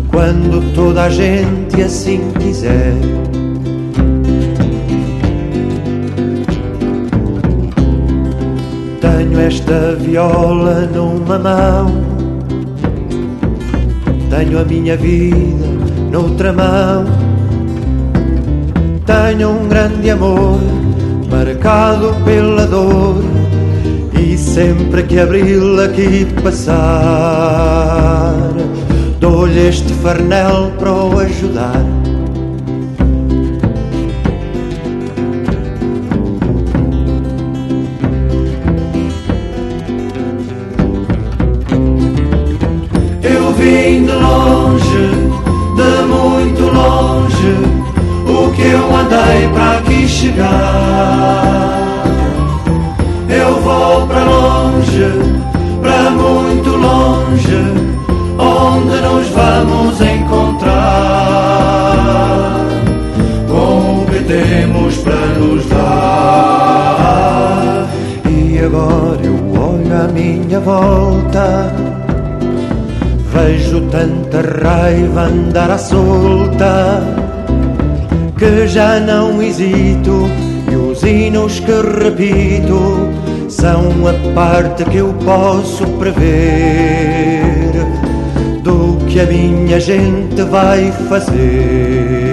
Quando toda a gente assim quiser. Tenho esta viola numa mão, tenho a minha vida noutra mão, tenho um grande amor marcado pela dor e sempre que abril aqui passar, dou-lhe este farnel para o ajudar. Vim de longe, de muito longe, o que eu andei para aqui chegar. Eu vou para longe, para muito longe, onde nos vamos encontrar com o que temos para nos dar. E agora eu olho à minha volta. Vejo tanta raiva andar à solta que já não hesito e os hinos que repito são a parte que eu posso prever do que a minha gente vai fazer.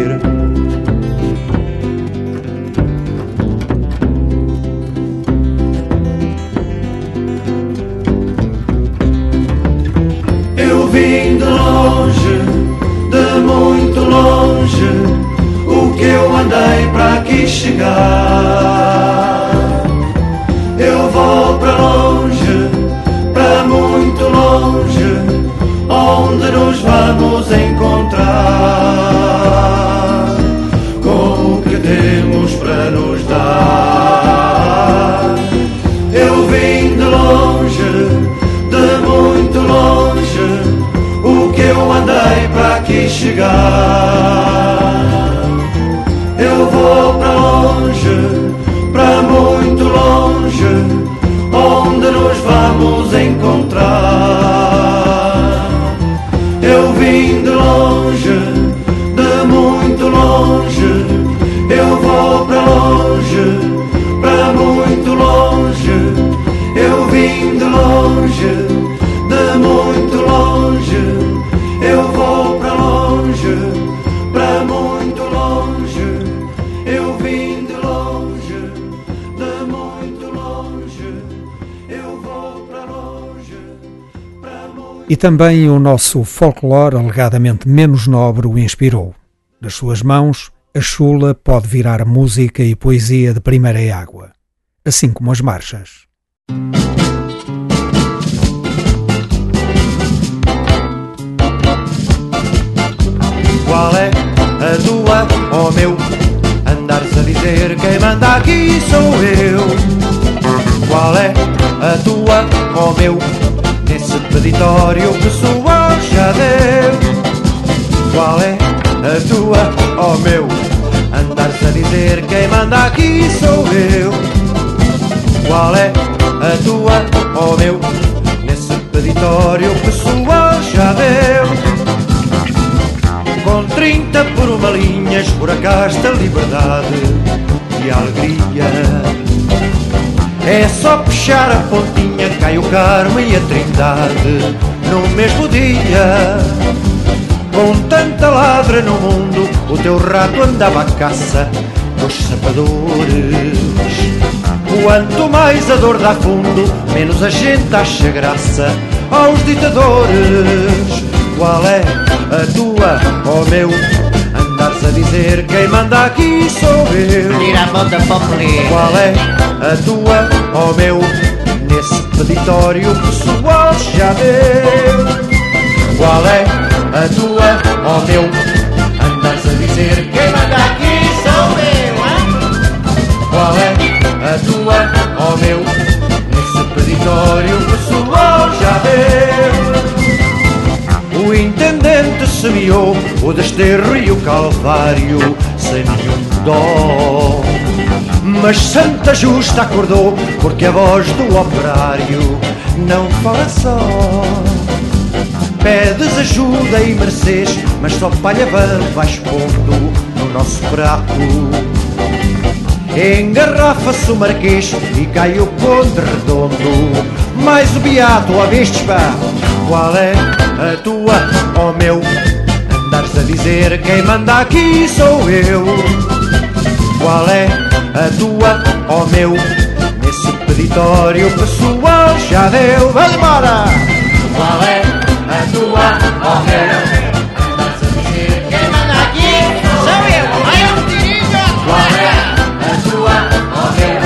E também o nosso folclore, alegadamente menos nobre, o inspirou. Das suas mãos, a chula pode virar música e poesia de primeira água, assim como as marchas. Qual é a tua, ó meu? Andares a dizer quem manda aqui sou eu. Qual é a tua, ó meu? Nesse peditório pessoal já deu. Qual é a tua, ó meu? Andares a dizer quem manda aqui sou eu. Qual é a tua, ó meu? Nesse peditório pessoal já deu. Com 30 por uma linha, esburacasta liberdade e alegria. É só puxar a pontinha, cai o Carmo e a Trindade no mesmo dia. Com tanta ladra no mundo, o teu rato andava à caça dos sapadores. Quanto mais a dor dá fundo, menos a gente acha graça aos ditadores. Qual é a tua, ó meu? Andares a dizer quem manda aqui sou eu. Tira a mão da papeleta. Qual é a tua, ó meu? Nesse peditório pessoal já deu. Qual é a tua, ó meu? Andares a dizer quem manda aqui sou eu? Qual é a tua, ó meu? Nesse peditório pessoal já deu. O intendente semeou o desterro e o calvário sem nenhum dó. Mas Santa Justa acordou porque a voz do operário não fala só. Pedes ajuda e mereces, mas só palha vais pondo no nosso prato. Engarrafa-se o marquês e cai o conde redondo. Mais o beato, a vestes pá, qual é a tua, ó oh meu? Andares a dizer quem manda aqui sou eu. Qual é a tua, ó oh meu? Nesse peditório pessoal já deu, vai embora! Qual é a tua, ó oh meu? Quem manda aqui sou eu. Vai um tirinho! Qual é a tua, ó meu?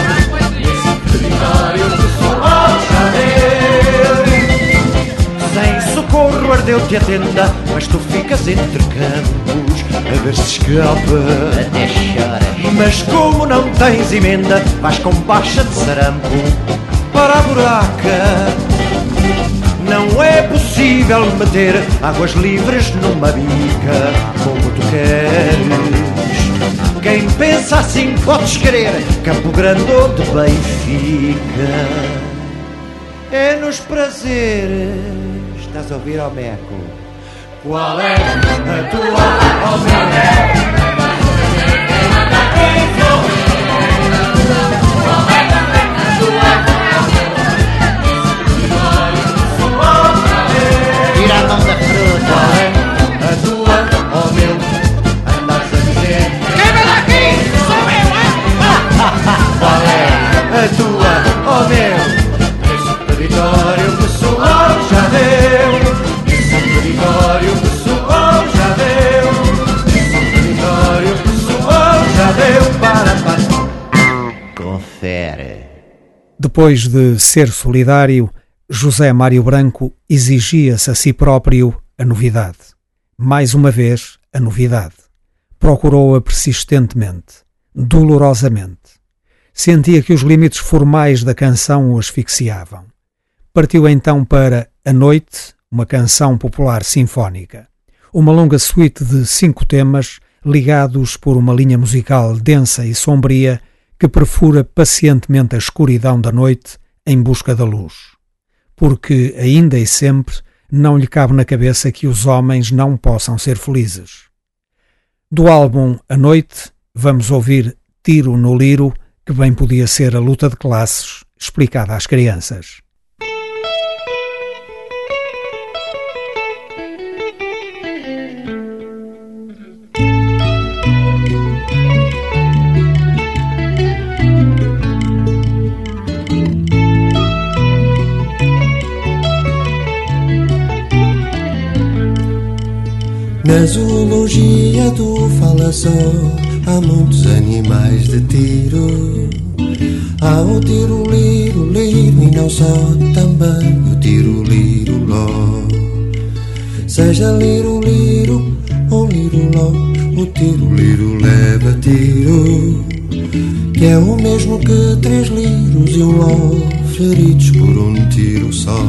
Nesse peditório pessoal já deu. Sem socorro ardeu-te a tenda, mas tu ficas entre campos a ver se escapa. Até choras. Mas como não tens emenda, vais com baixa de sarampo para a buraca. Não é possível meter águas livres numa bica como tu queres. Quem pensa assim podes querer Campo Grande ou de Benfica. É nos prazeres. Estás a ouvir ao meco? Qual é a tua, ó Depois de ser solidário, José Mário Branco exigia-se a si próprio a novidade. Mais uma vez, a novidade. Procurou-a persistentemente, dolorosamente. Sentia que os limites formais da canção o asfixiavam. Partiu então para A Noite, uma canção popular sinfónica. Uma longa suíte de cinco temas ligados por uma linha musical densa e sombria que perfura pacientemente a escuridão da noite em busca da luz. Porque, ainda e sempre, não lhe cabe na cabeça que os homens não possam ser felizes. Do álbum A Noite, vamos ouvir Tiro no Liro, que bem podia ser a luta de classes explicada às crianças. Na zoologia do fala só há muitos animais de tiro. Há o tiro liro liro e não só, também o tiro liro ló. Seja liro liro ou liro ló, o tiro liro leva tiro. Que é o mesmo que três liros e um ló, feridos por um tiro só.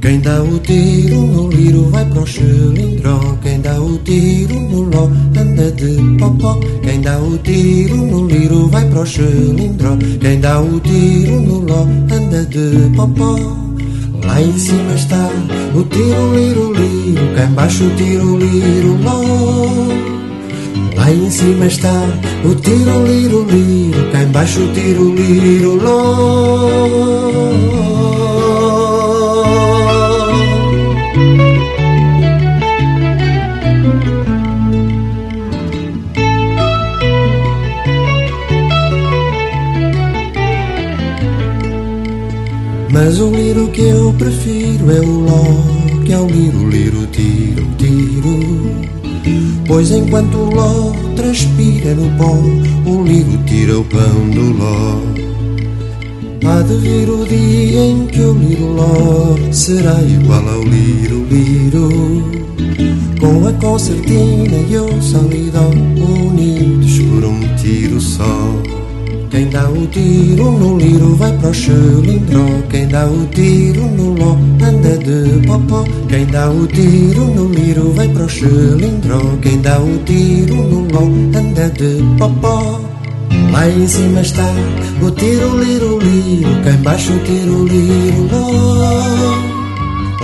Quem dá o tiro no liro vai pro xilindró Quem dá o tiro no ló anda de popó. Quem dá o tiro no liro vai pro xilindró Quem dá o tiro no ló anda de popó. Lá em cima está o tiro liro liro Cá embaixo o tiro liro ló. Lá em cima está o tiro liro liro Cá embaixo o tiro liro ló Mas o liro que eu prefiro é o ló, que é o liro, liro, tiro, tiro. Pois enquanto o ló transpira no pó, o liro tira o pão do ló. Há de vir o dia em que o liro ló será igual ao liro, liro. Com a concertina e o solidão unidos por um tiro só. Quem dá o tiro no liro vai pro xilindró. Quem dá o tiro no ló anda de popó. Quem dá o tiro no liro vai pro xilindró. Quem dá o tiro no ló anda de popó. Lá em cima está o tiro, liro, liro, cá embaixo o tiro, liro, ló.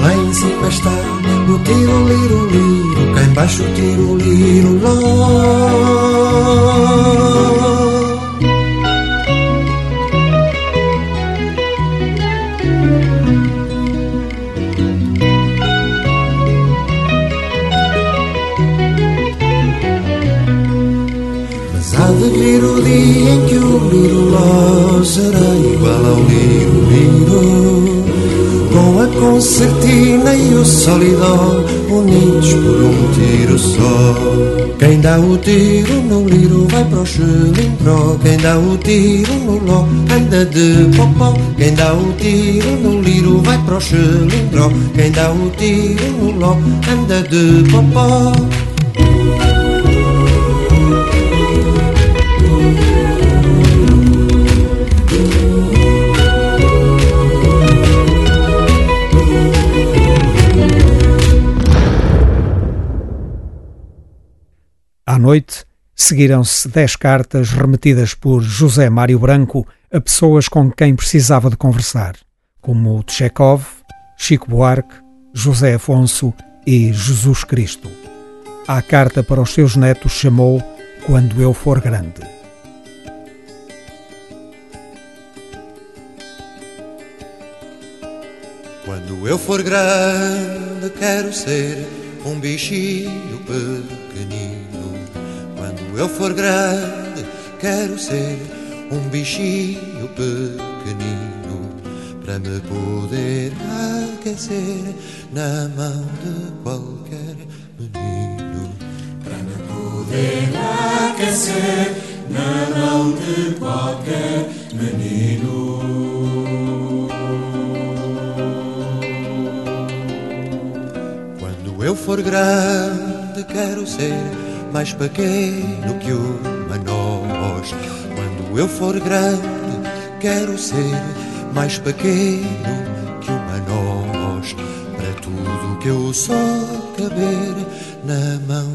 Lá em cima está o tiro, liro, liro, cá embaixo o tiro, liro, ló. Será igual ao liro Com a concertina e o solidão unidos por um tiro só. Quem dá o tiro no liro vai para o Quem dá o tiro no ló anda de popó. Quem dá o tiro no liro vai para o Quem dá o tiro no ló anda de popó noite, seguiram-se dez cartas remetidas por José Mário Branco a pessoas com quem precisava de conversar, como Tchekov, Chico Buarque, José Afonso e Jesus Cristo. A carta para os seus netos chamou Quando Eu For Grande. Quando eu for grande, quero ser um bichinho pequenino eu for grande, quero ser um bichinho pequenino para me poder aquecer na mão de qualquer menino. Para me poder aquecer na mão de qualquer menino. Quando eu for grande, quero ser mais pequeno que uma noz. Quando eu for grande, quero ser mais pequeno que uma noz. Para tudo que eu sou caber na mão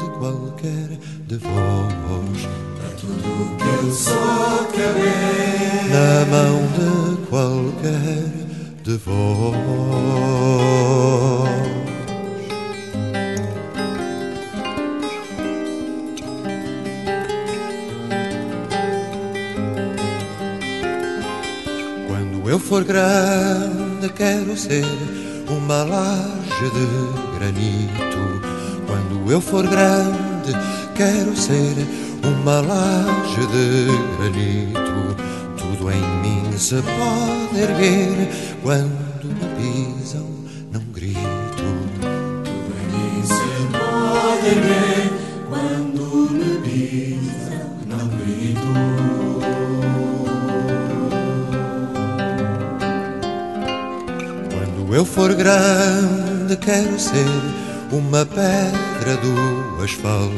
de qualquer de vós. Para tudo que eu sou caber na mão de qualquer de vós. Eu for grande, quero ser uma laje de granito. Quando eu for grande, quero ser uma laje de granito. Tudo em mim se pode erguer quando me pisam, não grito. Tudo em mim se pode erguer quando me pisam, não grito. Quando eu for grande, quero ser uma pedra do asfalto.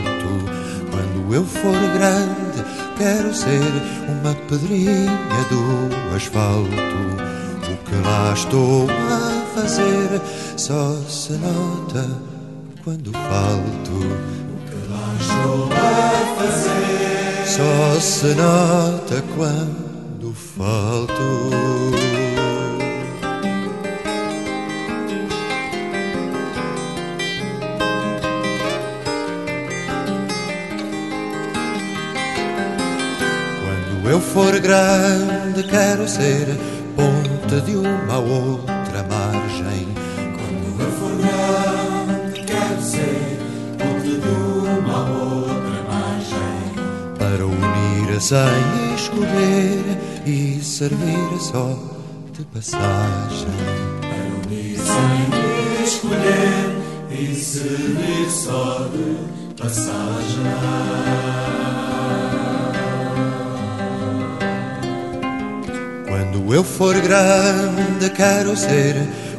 Quando eu for grande, quero ser uma pedrinha do asfalto. O que lá estou a fazer só se nota quando falto. O que lá estou a fazer só se nota quando falto. Eu for grande, quero ser ponte de uma a outra margem. Quando eu for grande, quero ser ponte de uma a outra margem. Para unir sem escolher e servir só de passagem. Para unir sem escolher e servir só de passagem. Quando eu for grande, quero ser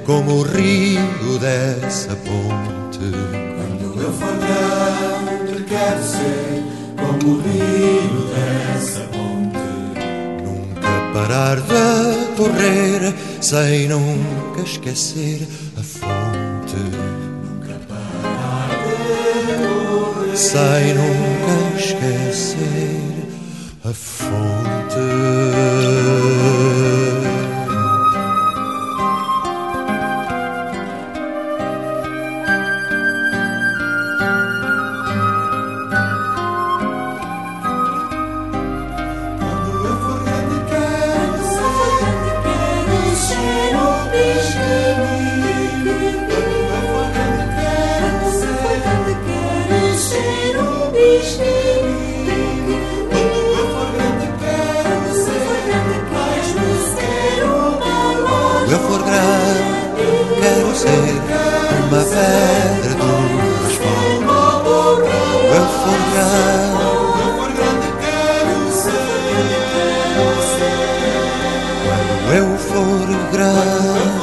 como o rio dessa ponte. Quando eu for grande, quero ser como o rio dessa ponte. Nunca parar de correr sem nunca esquecer a fonte. Nunca parar de correr sem nunca esquecer a a fonte. Ser uma pedra do asfalto. Eu for grande, quando eu for grande.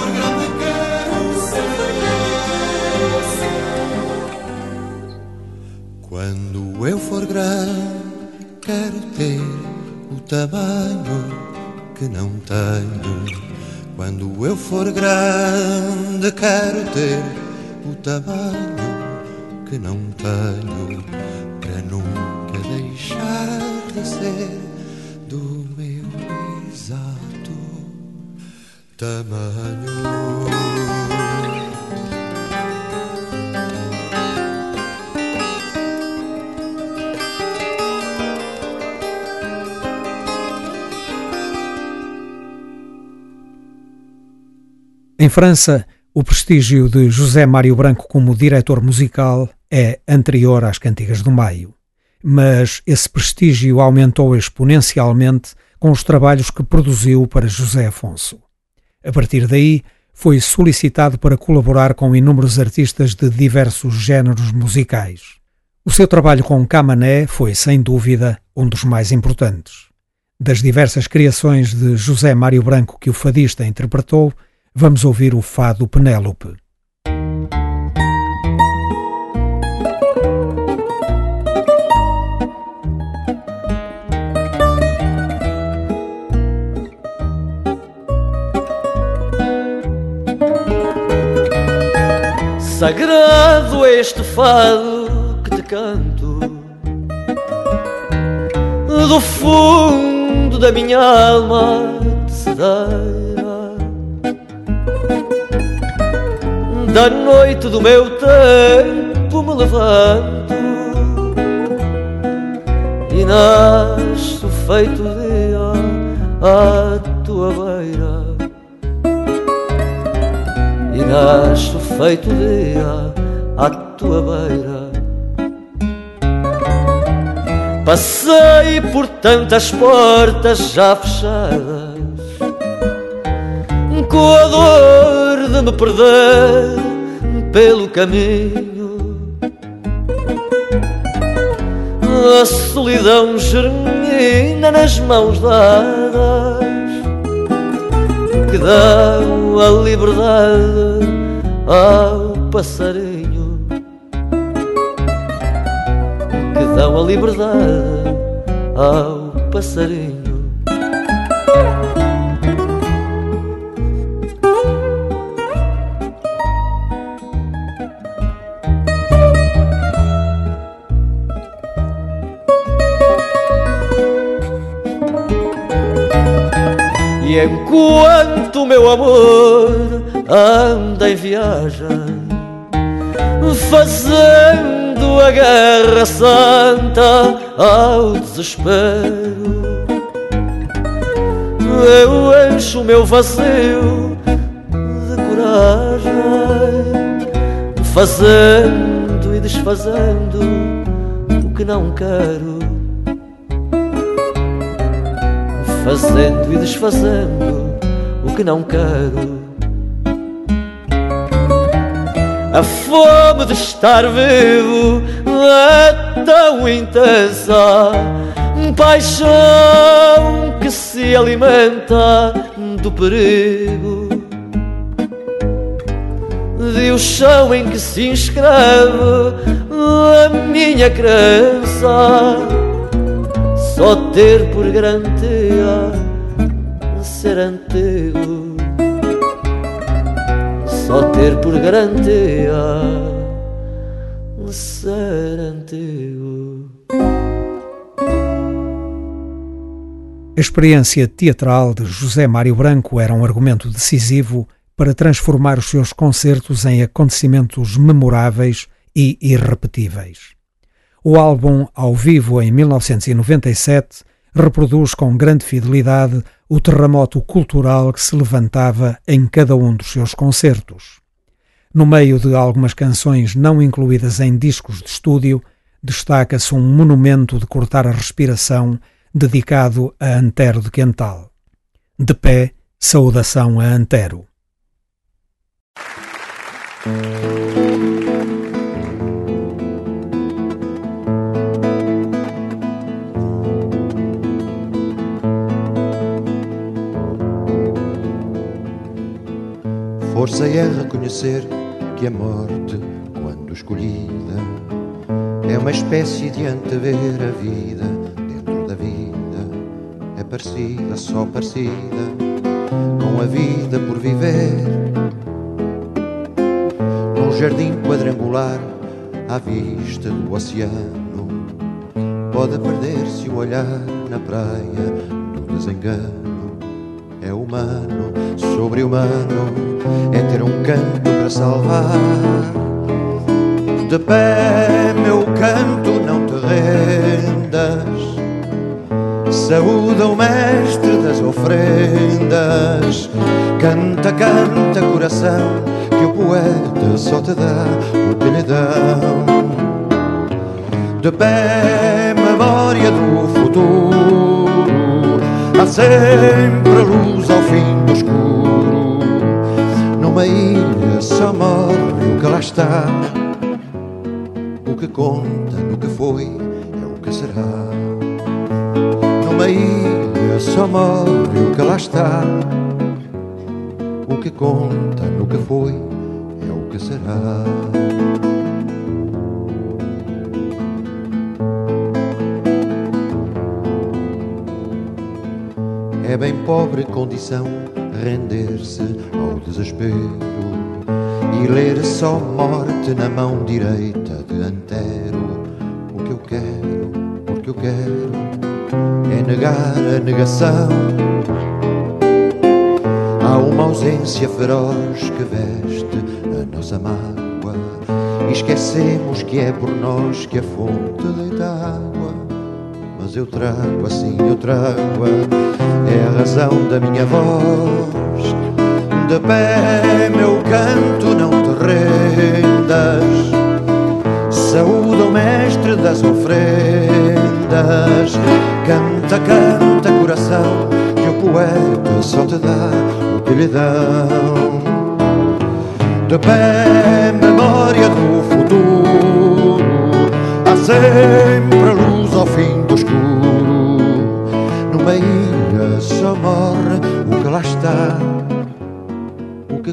Quando eu for grande, quero ter o tamanho que não tenho. Quando eu for grande, quero ter o tamanho que não tenho, para nunca deixar de ser do meu exato tamanho. Em França, o prestígio de José Mário Branco como diretor musical é anterior às Cantigas do Maio, mas esse prestígio aumentou exponencialmente com os trabalhos que produziu para José Afonso. A partir daí, foi solicitado para colaborar com inúmeros artistas de diversos géneros musicais. O seu trabalho com Camané foi, sem dúvida, um dos mais importantes. Das diversas criações de José Mário Branco que o fadista interpretou, vamos ouvir o fado Penélope. Sagrado este fado que te canto Do fundo da minha alma cedeira Da noite do meu tempo me levanto E nasço feito dia à tua beira. E nasço feito dia à tua beira. Passei por tantas portas já fechadas Com a dor de me perder pelo caminho. A solidão germina nas mãos dadas Que dão a liberdade ao passarinho. Que dão a liberdade ao passarinho enquanto meu amor anda em viagem Fazendo a guerra santa ao desespero Eu encho meu vazio de coragem Fazendo e desfazendo o que não quero Fazendo e desfazendo o que não quero. A fome de estar vivo é tão intensa Paixão que se alimenta do perigo. De o chão em que se inscreve a minha crença Só ter por garantia ser antigo só ter por garantia ser antigo. A experiência teatral de José Mário Branco era um argumento decisivo para transformar os seus concertos em acontecimentos memoráveis e irrepetíveis. O álbum Ao Vivo em 1997 reproduz com grande fidelidade o terremoto cultural que se levantava em cada um dos seus concertos. No meio de algumas canções não incluídas em discos de estúdio, destaca-se um monumento de cortar a respiração dedicado a Antero de Quental. De pé, saudação a Antero. Força é reconhecer que a morte, quando escolhida, é uma espécie de antever a vida dentro da vida. É parecida, só parecida, com a vida por viver. Num jardim quadrangular, à vista do oceano, pode perder-se o olhar na praia do desengano. É humano, sobre-humano, é ter um canto para salvar. De pé, meu canto, não te rendas. Saúda o mestre das ofrendas. Canta, canta, coração, que o poeta só te dá o que lhe dão. De pé, memória do futuro. Há sempre luz ao fim do escuro. Numa ilha só morre o que lá está. O que conta no que foi é o que será. Numa ilha só morre o que lá está. O que conta no que foi é o que será. É bem pobre condição render-se desespero e ler só morte na mão direita de Antero. O que eu quero, o que eu quero é negar a negação. Há uma ausência feroz que veste a nossa mágoa e esquecemos que é por nós que a fonte deita água. Mas eu trago assim, eu trago é a razão da minha voz. De pé, meu canto, não te rendas. Saúda o mestre das ofrendas. Canta, canta, coração, que o poeta só te dá o que lhe dão. De pé, memória do futuro. Há sempre luz ao fim do escuro. Numa ilha só morre o que lá está.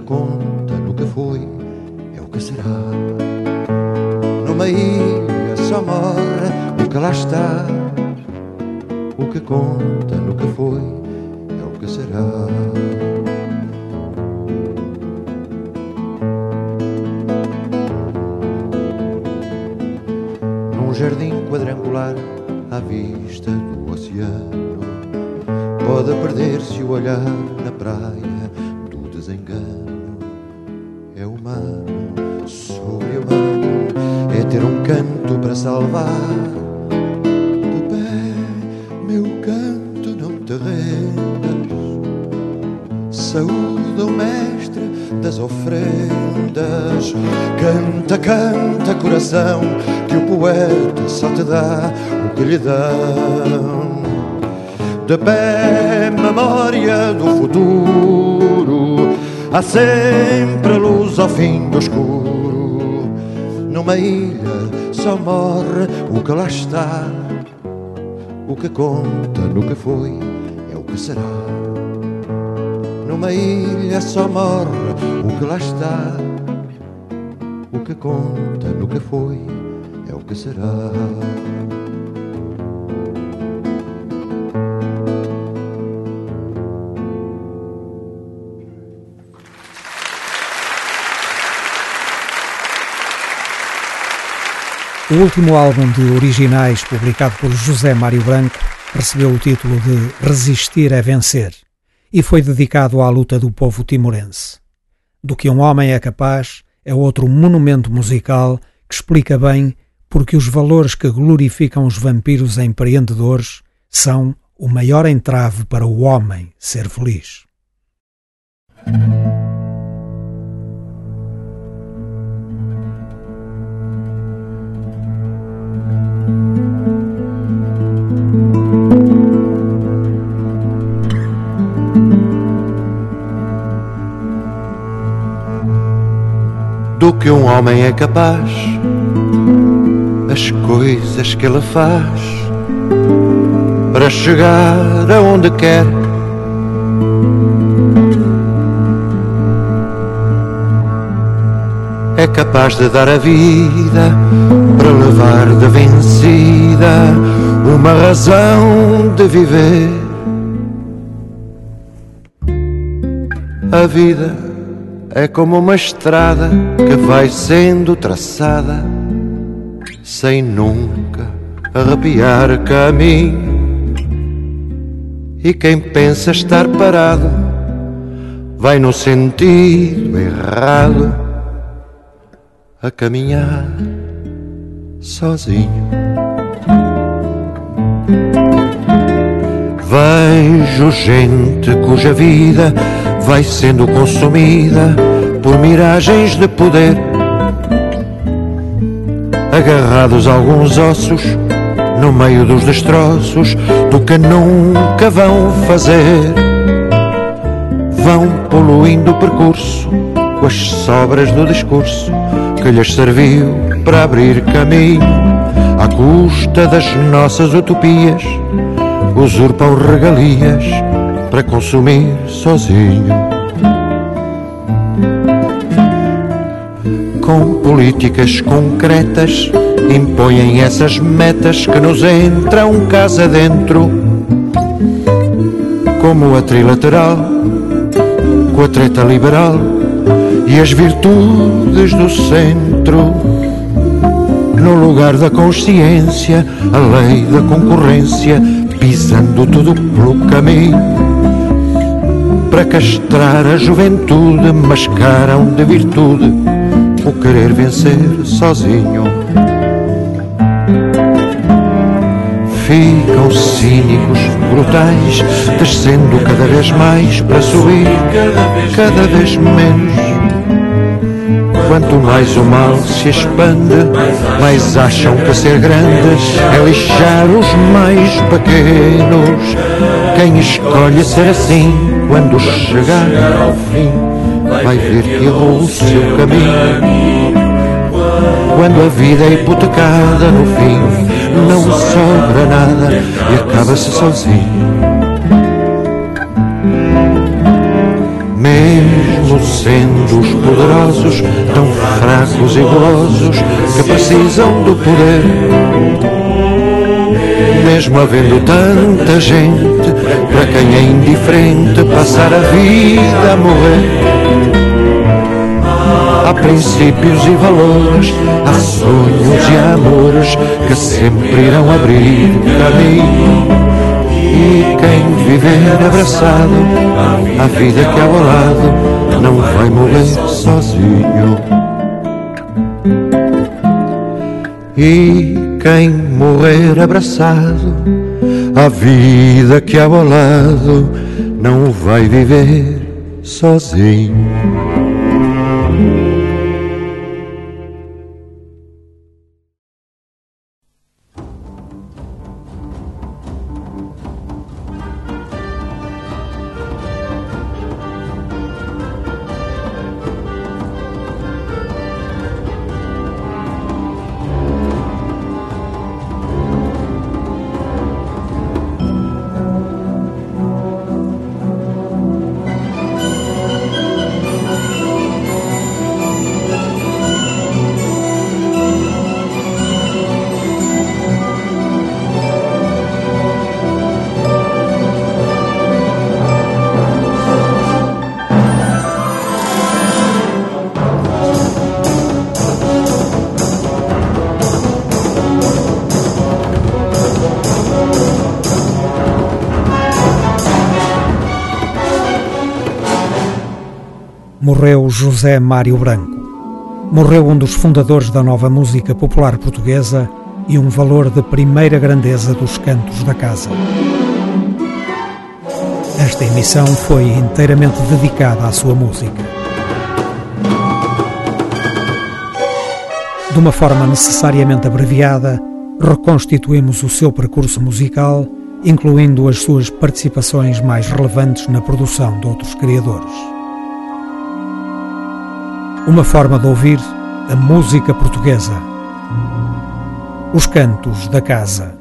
Conta no que foi é o que será. Numa ilha só morre o que lá está. O que conta no que foi é o que será. Coração, que o poeta só te dá o que lhe dão. De pé, memória do futuro. Há sempre luz ao fim do escuro. Numa ilha só morre o que lá está. O que conta no que foi é o que será. Numa ilha só morre o que lá está. Que conta no que foi é o que será. O último álbum de originais publicado por José Mário Branco recebeu o título de Resistir é Vencer e foi dedicado à luta do povo timorense. Do que um homem é capaz é outro monumento musical que explica bem porque os valores que glorificam os vampiros empreendedores são o maior entrave para o homem ser feliz. Que um homem é capaz, as coisas que ele faz para chegar aonde quer. É capaz de dar a vida para levar de vencida uma razão de viver. A vida é como uma estrada que vai sendo traçada sem nunca arrepiar caminho. E quem pensa estar parado vai no sentido errado a caminhar sozinho. Vejo gente cuja vida vai sendo consumida por miragens de poder, agarrados alguns ossos no meio dos destroços do que nunca vão fazer. Vão poluindo o percurso com as sobras do discurso que lhes serviu para abrir caminho à custa das nossas utopias. Usurpam regalias para consumir sozinho. Com políticas concretas impõem essas metas que nos entram casa dentro, como a trilateral, com a treta liberal e as virtudes do centro. No lugar da consciência, a lei da concorrência, pisando tudo pelo caminho. Para castrar a juventude, mascaram de virtude o querer vencer sozinho. Ficam cínicos, brutais, descendo cada vez mais para subir cada vez menos. Quanto mais o mal se expande, mais acham que ser grande é lixar os mais pequenos. Quem escolhe ser assim, quando chegar ao fim, vai ver que errou o seu caminho. Quando a vida é hipotecada no fim, não sobra nada e acaba-se sozinho. Mesmo sendo os poderosos tão fracos e golosos que precisam do poder. Mesmo havendo tanta gente para quem é indiferente passar a vida a morrer. Há princípios e valores, há sonhos e amores que sempre irão abrir caminho. E quem viver abraçado à vida que ao lado não vai morrer sozinho. E quem morrer abraçado à vida que ao lado não vai viver sozinho. José Mário Branco. Morreu um dos fundadores da nova música popular portuguesa e um valor de primeira grandeza dos cantos da casa. Esta emissão foi inteiramente dedicada à sua música. De uma forma necessariamente abreviada, reconstituímos o seu percurso musical, incluindo as suas participações mais relevantes na produção de outros criadores. Uma forma de ouvir a música portuguesa. Os cantos da casa.